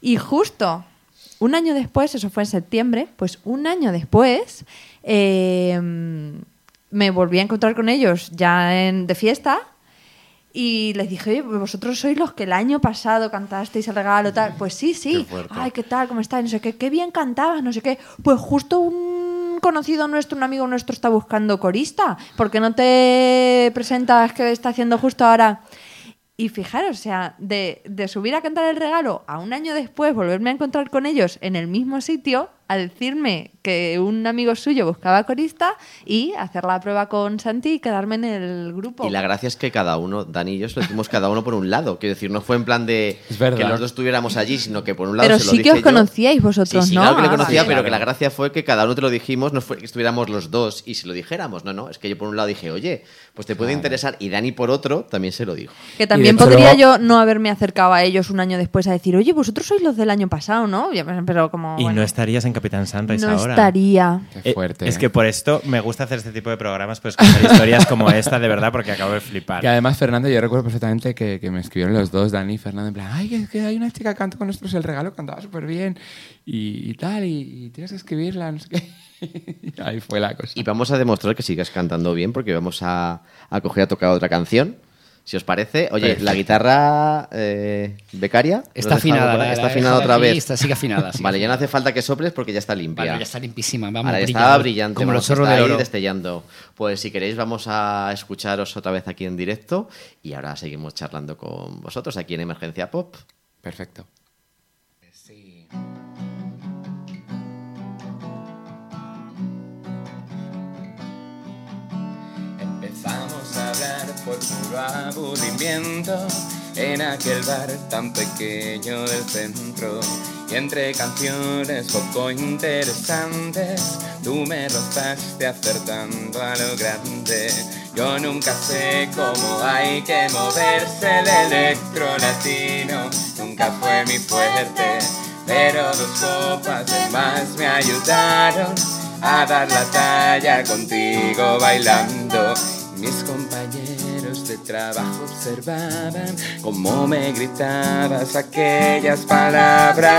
Y justo un año después, eso fue en septiembre, pues un año después eh, me volví a encontrar con ellos ya en, de fiesta y les dije, oye, vosotros sois los que el año pasado cantasteis el regalo, tal. Pues sí, sí. Ay, ¿qué tal? ¿Cómo estáis? No sé qué. Qué bien cantabas, no sé qué. Pues justo un conocido nuestro, un amigo nuestro está buscando corista. ¿Por qué no te presentas que está haciendo justo ahora? Y fijaros, o sea, de, de subir a cantar el regalo a un año después volverme a encontrar con ellos en el mismo sitio, a decirme que un amigo suyo buscaba corista y hacer la prueba con Santi y quedarme en el grupo. Y la gracia es que cada uno, Dani y yo, se lo hicimos cada uno por un lado. Quiero decir, no fue en plan de (laughs) Es verdad. que los dos estuviéramos allí, sino que por un lado Pero se lo sí que dije os yo. conocíais vosotros, Sí, sí, ¿no? claro que le Ah, conocía, pero que la gracia fue que cada uno te lo dijimos, no fue que estuviéramos los dos y se lo dijéramos. No, no, es que yo por un lado dije, oye, pues te puede interesar. Y Dani por otro también se lo dijo. Que también podría yo no haberme acercado a ellos un año después a decir, oye, vosotros sois los del año pasado, ¿no? Pero como. Y bueno, no estarías en Capitán Sunrise no ahora. estaría. Qué Eh, fuerte. es que por esto me gusta hacer este tipo de programas, pues contar historias como esta, de verdad, porque acabo de flipar. Y además, Fernando, yo recuerdo perfectamente que, que me escribieron los dos, Dani y Fernando, en plan, ay, es que hay una chica que canta con nosotros el regalo, cantaba súper bien y, y tal, y, y tienes que escribirla, no sé qué. (laughs) Y ahí fue la cosa. Y vamos a demostrar que sigas cantando bien porque vamos a, a coger a tocar otra canción. Si os parece, oye, Perfecto. la guitarra eh, becaria. Está ¿nos dejamos afinada. la-? Está afinada otra vez. Está, sigue afinada. Vale, ya no hace falta que soples porque ya está limpia. Vale, ya está limpísima. Vamos, Ahora ya estaba brillante. Como los está de oro. destellando. Pues si queréis vamos a escucharos otra vez aquí en directo y ahora seguimos charlando con vosotros aquí en Emergencia Pop. Perfecto. Por puro aburrimiento en aquel bar tan pequeño del centro. Y entre canciones poco interesantes, tú me rozaste acertando a lo grande. Yo nunca sé cómo hay que moverse el electro latino, nunca fue mi fuerte. Pero dos copas de más me ayudaron a dar la talla contigo bailando. Mis compañeros de trabajo observaban cómo me gritabas aquellas palabras.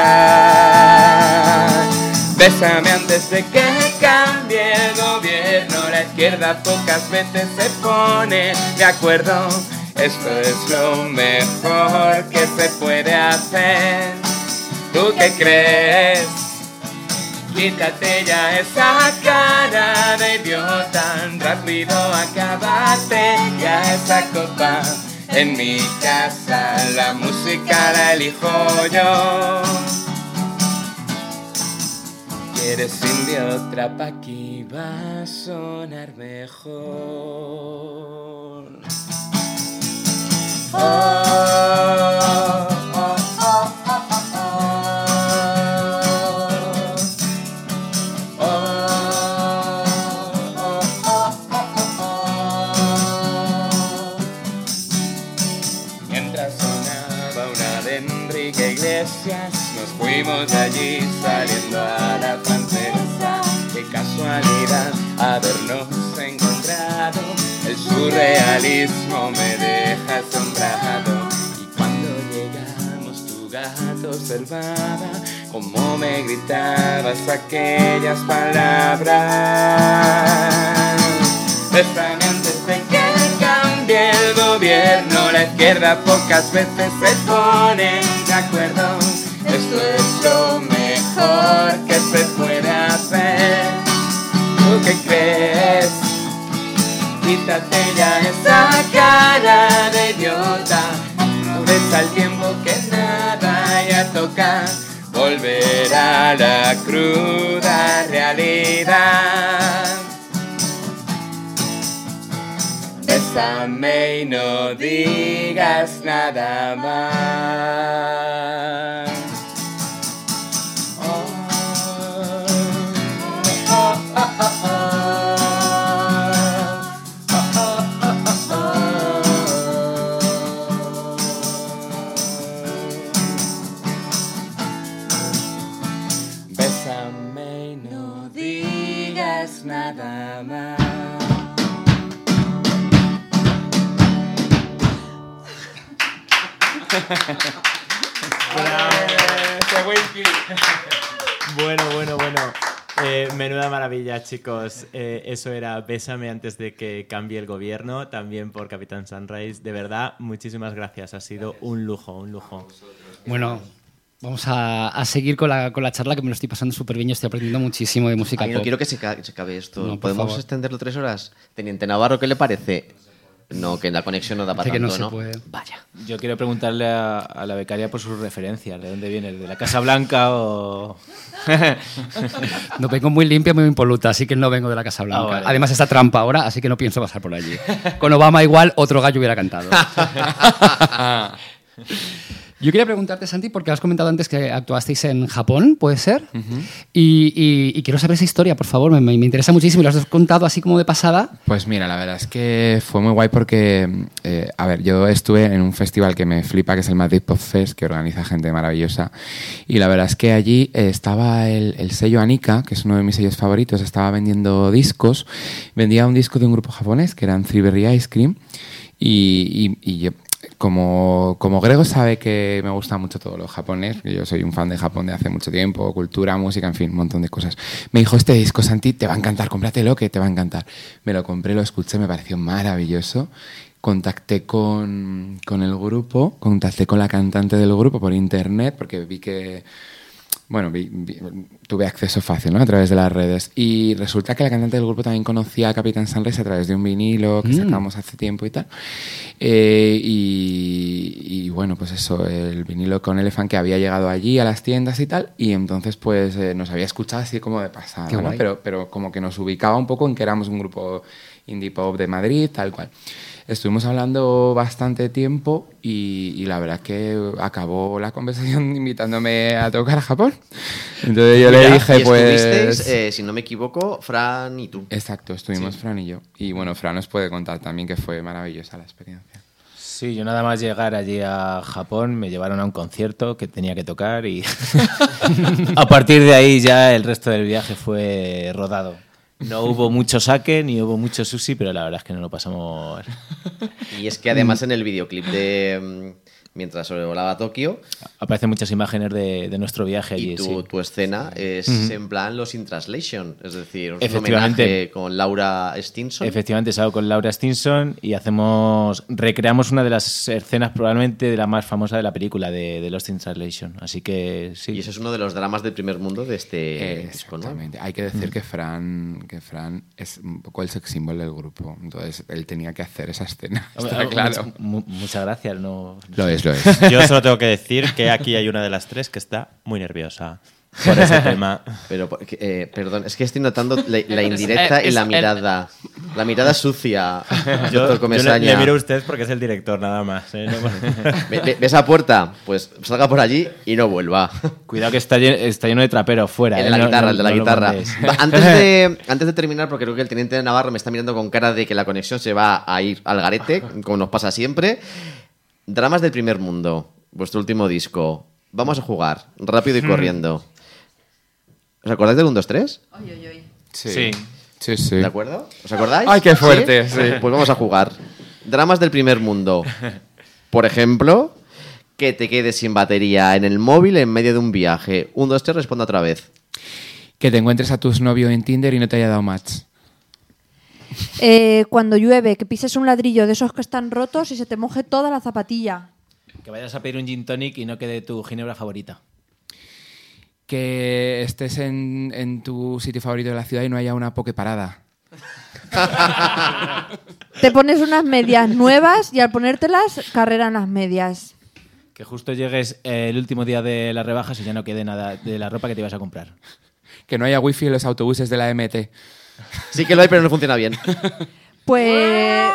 Bésame antes de que cambie el gobierno. La izquierda pocas veces se pone de acuerdo. Esto es lo mejor que se puede hacer. ¿Tú qué crees? Quítate ya esa cara de idiota, rápido acabate ya esa copa. En mi casa la música la elijo yo. ¿Quieres idiota pa' aquí va a sonar mejor? Oh, casualidad habernos encontrado, el surrealismo me deja asombrado. Y cuando llegamos tu gato observaba cómo me gritabas aquellas palabras. Bésame antes de que cambie el gobierno. La izquierda pocas veces se pone de acuerdo. Esto es lo mejor que se puede hacer. ¿Tú qué crees? Quítate ya esa cara de idiota. No ves al tiempo que nada ya toca. Volver a la cruda realidad. Bésame y no digas nada más. Bueno, bueno, bueno. Eh, menuda maravilla, chicos. Eh, eso era Bésame antes de que cambie el gobierno, también por Capitán Sunrise. De verdad, muchísimas gracias. Ha sido un lujo, un lujo. Bueno, vamos a, a seguir con la, con la charla que me lo estoy pasando súper bien. Yo estoy aprendiendo muchísimo de música Ay, no pop. quiero que se, ca- se acabe esto. No, ¿Podemos favor. extenderlo tres horas? Teniente Navarro, ¿qué le parece? No, que la conexión no da para Dice que no tanto, se ¿no? puede. Vaya. Yo quiero preguntarle a, a la becaria por sus referencias. ¿De dónde viene? ¿De la Casa Blanca o...? (laughs) No vengo muy limpia, muy impoluta, así que no vengo de la Casa Blanca. Ah, vale. Además está trampa ahora, así que no pienso pasar por allí. Con Obama igual otro gallo hubiera cantado. (laughs) Yo quería preguntarte, Santi, porque has comentado antes que actuasteis en Japón, ¿puede ser? y, y- y quiero saber esa historia, por favor, me, me interesa muchísimo. y Lo has contado así como de pasada. Pues mira, la verdad es que fue muy guay porque, eh, a ver, yo estuve en un festival que me flipa, que es el Madrid Pop Fest, que organiza gente maravillosa. Y la verdad es que allí eh, estaba el, el sello Anika, que es uno de mis sellos favoritos, estaba vendiendo discos. Vendía un disco de un grupo japonés, que eran Three Berry Ice Cream. Y, y- y yo, como, como Grego sabe que me gusta mucho todo lo japonés, yo soy un fan de Japón de hace mucho tiempo, cultura, música, en fin, un montón de cosas. Me dijo, este disco, Santi, te va a encantar, cómpratelo, que te va a encantar. Me lo compré, lo escuché, me pareció maravilloso. Contacté con, con el grupo, contacté con la cantante del grupo por internet, porque vi que, bueno, vi- vi- tuve acceso fácil, ¿no? A través de las redes. Y resulta que la cantante del grupo también conocía a Capitán Sunrise a través de un vinilo que Mm. sacamos hace tiempo y tal. Eh, y, y bueno, pues eso, el vinilo con Elephant que había llegado allí a las tiendas y tal. Y entonces, pues eh, nos había escuchado así como de pasada. Pero, pero como que nos ubicaba un poco en que éramos un grupo indie pop de Madrid, tal cual. Estuvimos hablando bastante tiempo y, y la verdad que acabó la conversación (laughs) invitándome a tocar a Japón. Entonces yo le dije, y pues... estuvisteis, eh, si no me equivoco, Fran y tú. Exacto, estuvimos Fran y yo. Y bueno, Fran nos puede contar también que fue maravillosa la experiencia. Sí, yo nada más llegar allí a Japón me llevaron a un concierto que tenía que tocar y (laughs) (laughs) a partir de ahí ya el resto del viaje fue rodado. No hubo mucho sake ni hubo mucho sushi, pero la verdad es que no lo pasamos. (laughs) Y es que además en el videoclip de mm, Mientras sobrevolaba Tokio Aparecen muchas imágenes de, de nuestro viaje allí. y tu, sí. tu escena es en plan Los in Translation, es decir, un Efectivamente. homenaje con Laura Stinson. Efectivamente, salgo con Laura Stinson y hacemos recreamos una de las escenas probablemente de la más famosa de la película de, de Lost in Translation. Así que sí. Y eso es uno de los dramas del primer mundo de este disco, ¿no? Exactamente. Hay que decir que Fran, que Fran es un poco el sex symbol del grupo. Entonces él tenía que hacer esa escena. (laughs) Hombre, Está claro. much- mu- muchas gracias. No, Lo es, lo es. (laughs) Yo solo tengo que decir que aquí hay una de las tres que está muy nerviosa por ese (laughs) tema. Pero, eh, perdón, es que estoy notando la, la indirecta y es la el- mirada. La mirada sucia, Yo, doctor yo le, Comesaña. le miro a usted porque es el director, nada más. ¿eh? No- (laughs) Ve- ve- ¿Ves esa puerta? Pues salga por allí y no vuelva. Cuidado que está lleno, está lleno de traperos fuera. El de ¿eh? la No- guitarra, no- el de la guitarra. Antes de, antes de terminar, porque creo que el teniente de Navarro me está mirando con cara de que la conexión se va a ir al garete, como nos pasa siempre. Dramas del primer mundo, vuestro último disco. Vamos a jugar, rápido y corriendo. ¿Os acordáis del 1, 2, 3? Sí. Sí, sí. ¿De acuerdo? ¿Os acordáis? Ay, qué fuerte, (laughs) sí. Pues vamos a jugar. Dramas del primer mundo. (laughs) Por ejemplo, que te quedes sin batería en el móvil en medio de un viaje. 1, 2, 3, responda otra vez. Que te encuentres a tus novios en Tinder y no te haya dado match. Eh, cuando llueve, que pises un ladrillo de esos que están rotos y se te moje toda la zapatilla. Que vayas a pedir un gin tonic y no quede tu ginebra favorita. Que estés en, en tu sitio favorito de la ciudad y no haya una pokeparada. (laughs) Te pones unas medias nuevas y al ponértelas carreran las medias. Que justo llegues eh, el último día de las rebajas y ya no quede nada de la ropa que te ibas a comprar. Que no haya wifi en los autobuses de la MT. Sí que lo hay, pero no funciona bien. Pues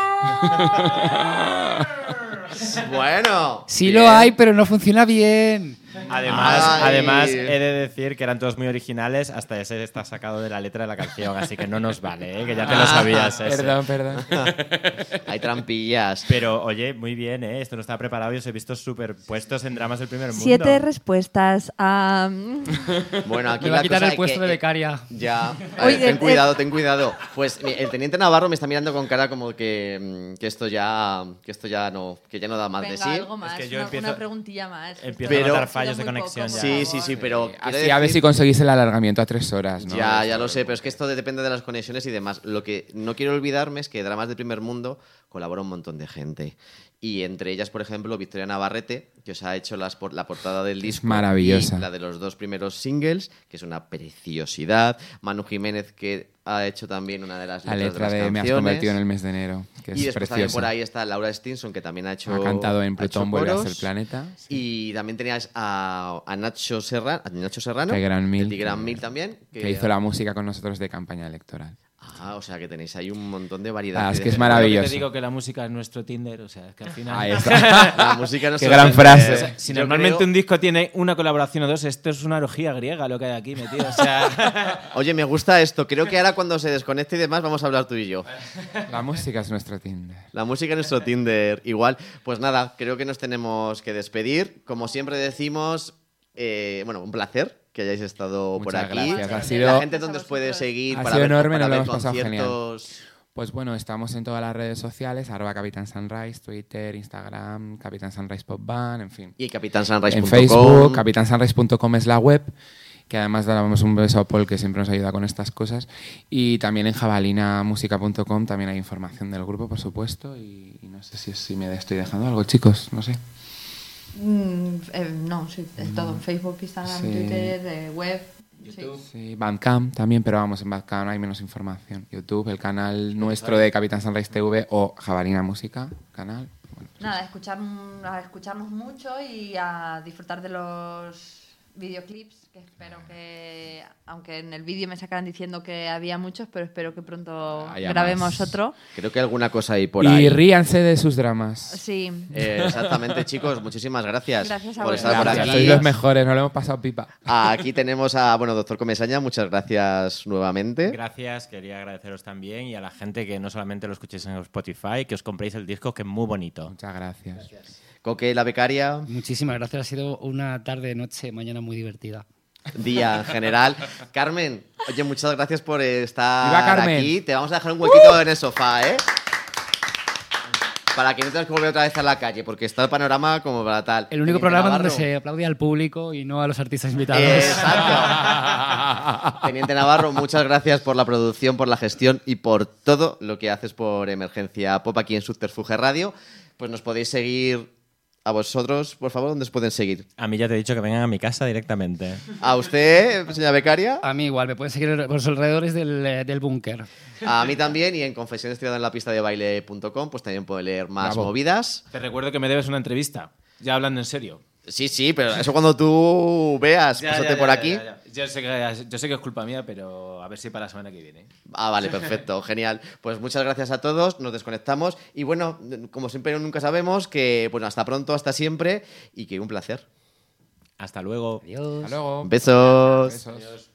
(laughs) bueno. Sí lo hay, pero no funciona bien. Además, Ay. además, he de decir que eran todos muy originales hasta ese está sacado de la letra de la canción, así que no nos vale, ¿eh? que ya te lo sabías. ese. Perdón, perdón. (laughs) Hay trampillas. Pero, oye, muy bien, ¿eh? esto no estaba preparado y os he visto superpuestos en dramas del primer mundo. siete respuestas a... (laughs) Bueno, aquí Me va la a quitar el es puesto que- de becaria. Ya. A Oye, ver, ten eh, cuidado, ten cuidado. Pues el teniente Navarro me está mirando con cara como que, mm, que esto ya que esto ya no que ya no da más de Venga, sí. algo más, Es que yo una, empiezo- una preguntilla más. Empiezo Pero- a notar fallos de Muy poco, conexión ya. por Sí, sí, sí, pero Así a ver decir- si conseguís el alargamiento a tres horas, ¿no? Ya, ya lo sé, pero es que esto de- depende de las conexiones y demás. Lo que no quiero olvidarme es que Dramas del Primer Mundo colabora un montón de gente. Y entre ellas, por ejemplo, Victoria Navarrete, que os ha hecho las por- la portada del disco. maravillosa. Y la de los dos primeros singles, que es una preciosidad. Manu Jiménez, que ha hecho también una de las La letras letra de, de las Me has canciones. convertido en el mes de enero, que es y después también por ahí está Laura Stinson, que también ha hecho. Ha cantado en Plutón vuelve coros. planeta. Y también tenías a, a Nacho, Serra, a Nacho Serrano. Tigran Mil. de Tigran Mil también. Que hizo la música con nosotros de campaña electoral. Ah, o sea que tenéis ahí un montón de variedad. Ah, es que es maravilloso. Te digo que la música es nuestro Tinder, o sea, es que al final... Ahí está. (laughs) La música no Qué gran frase. O sea, si Yo normalmente creo- un disco tiene una colaboración o dos, esto es una orgía griega lo que hay aquí metido. O sea, (laughs) Oye, me gusta esto. Creo que ahora cuando se desconecte y demás vamos a hablar tú y yo. La música es nuestro Tinder. La música en nuestro Tinder, igual. Pues nada, creo que nos tenemos que despedir. Como siempre decimos, eh, bueno, un placer que hayáis estado por aquí. gracias. Ha La gente donde os puede seguir Ha para sido ver, enorme, para nos lo ver hemos pasado genial. conciertos. Pues bueno, estamos en todas las redes sociales, arroba Capitán Sunrise, Twitter, Instagram, Capitán Sunrise Pop Band, en fin. Y capitanssunrise.com. En Facebook, capitánsunrise.com es la web, que además damos un beso a Paul que siempre nos ayuda con estas cosas. Y también en jabalinamusica.com también hay información del grupo, por supuesto. Y, y no sé si, si me estoy dejando algo, chicos, no sé. Mm, eh, no, sí, es todo. Facebook, Instagram, Sí. Twitter, eh, web. Sí, Bandcamp también, pero vamos, en Bandcamp hay menos información. YouTube, el canal nuestro de Capitán Sunrise TV o Jabalina Música, canal. Bueno, Nada, escuchar, a escucharnos mucho y a disfrutar de los videoclips, que espero que, aunque en el vídeo me sacaran diciendo que había muchos, pero espero que pronto Haya grabemos más. otro. Creo que alguna cosa hay por y ahí. ríanse de sus dramas. Sí. Eh, exactamente, chicos. Muchísimas gracias, Gracias a por estar por Gracias, aquí. sois los mejores, nos lo hemos pasado pipa. Aquí tenemos a, bueno, doctor Comesaña, muchas gracias nuevamente. Gracias, quería agradeceros también y a la gente que no solamente lo escuchéis en Spotify, que os compréis el disco, que es muy bonito. Muchas gracias. Coque, la becaria, Muchísimas gracias. Ha sido una tarde, noche, mañana muy divertida. día en general. (laughs) Carmen, oye, muchas gracias por estar aquí. Te vamos a dejar un huequito en el sofá, ¿eh? Para que no tengas que volver otra vez a la calle, porque está el panorama como para tal. El único programa donde Navarro. se aplaude al público y no a los artistas invitados. Exacto. (laughs) Teniente Navarro, muchas gracias por la producción, por la gestión y por todo lo que haces por Emergencia Pop aquí en Subterfuge Radio. Pues nos podéis seguir a vosotros, por favor, ¿dónde os pueden seguir? A mí ya te he dicho que vengan a mi casa directamente. A usted, señora becaria, A mí igual, me pueden seguir por los alrededores del, eh, del búnker. a mí también y en confesiones en la pista de baile.com pues también puede leer más Bravo. movidas. te recuerdo que me debes una entrevista, ya hablando en serio. Sí, sí, pero eso cuando tú veas, Ya, pásate ya, por ya, aquí. ya, ya. Yo, sé que, yo sé que es culpa mía, pero a ver si para la semana que viene. Ah, vale, perfecto, (laughs) genial. Pues muchas gracias a todos, nos desconectamos y bueno, como siempre nunca sabemos que bueno, hasta pronto, hasta siempre y que un placer. Hasta luego. Adiós. Hasta luego. Besos. Besos.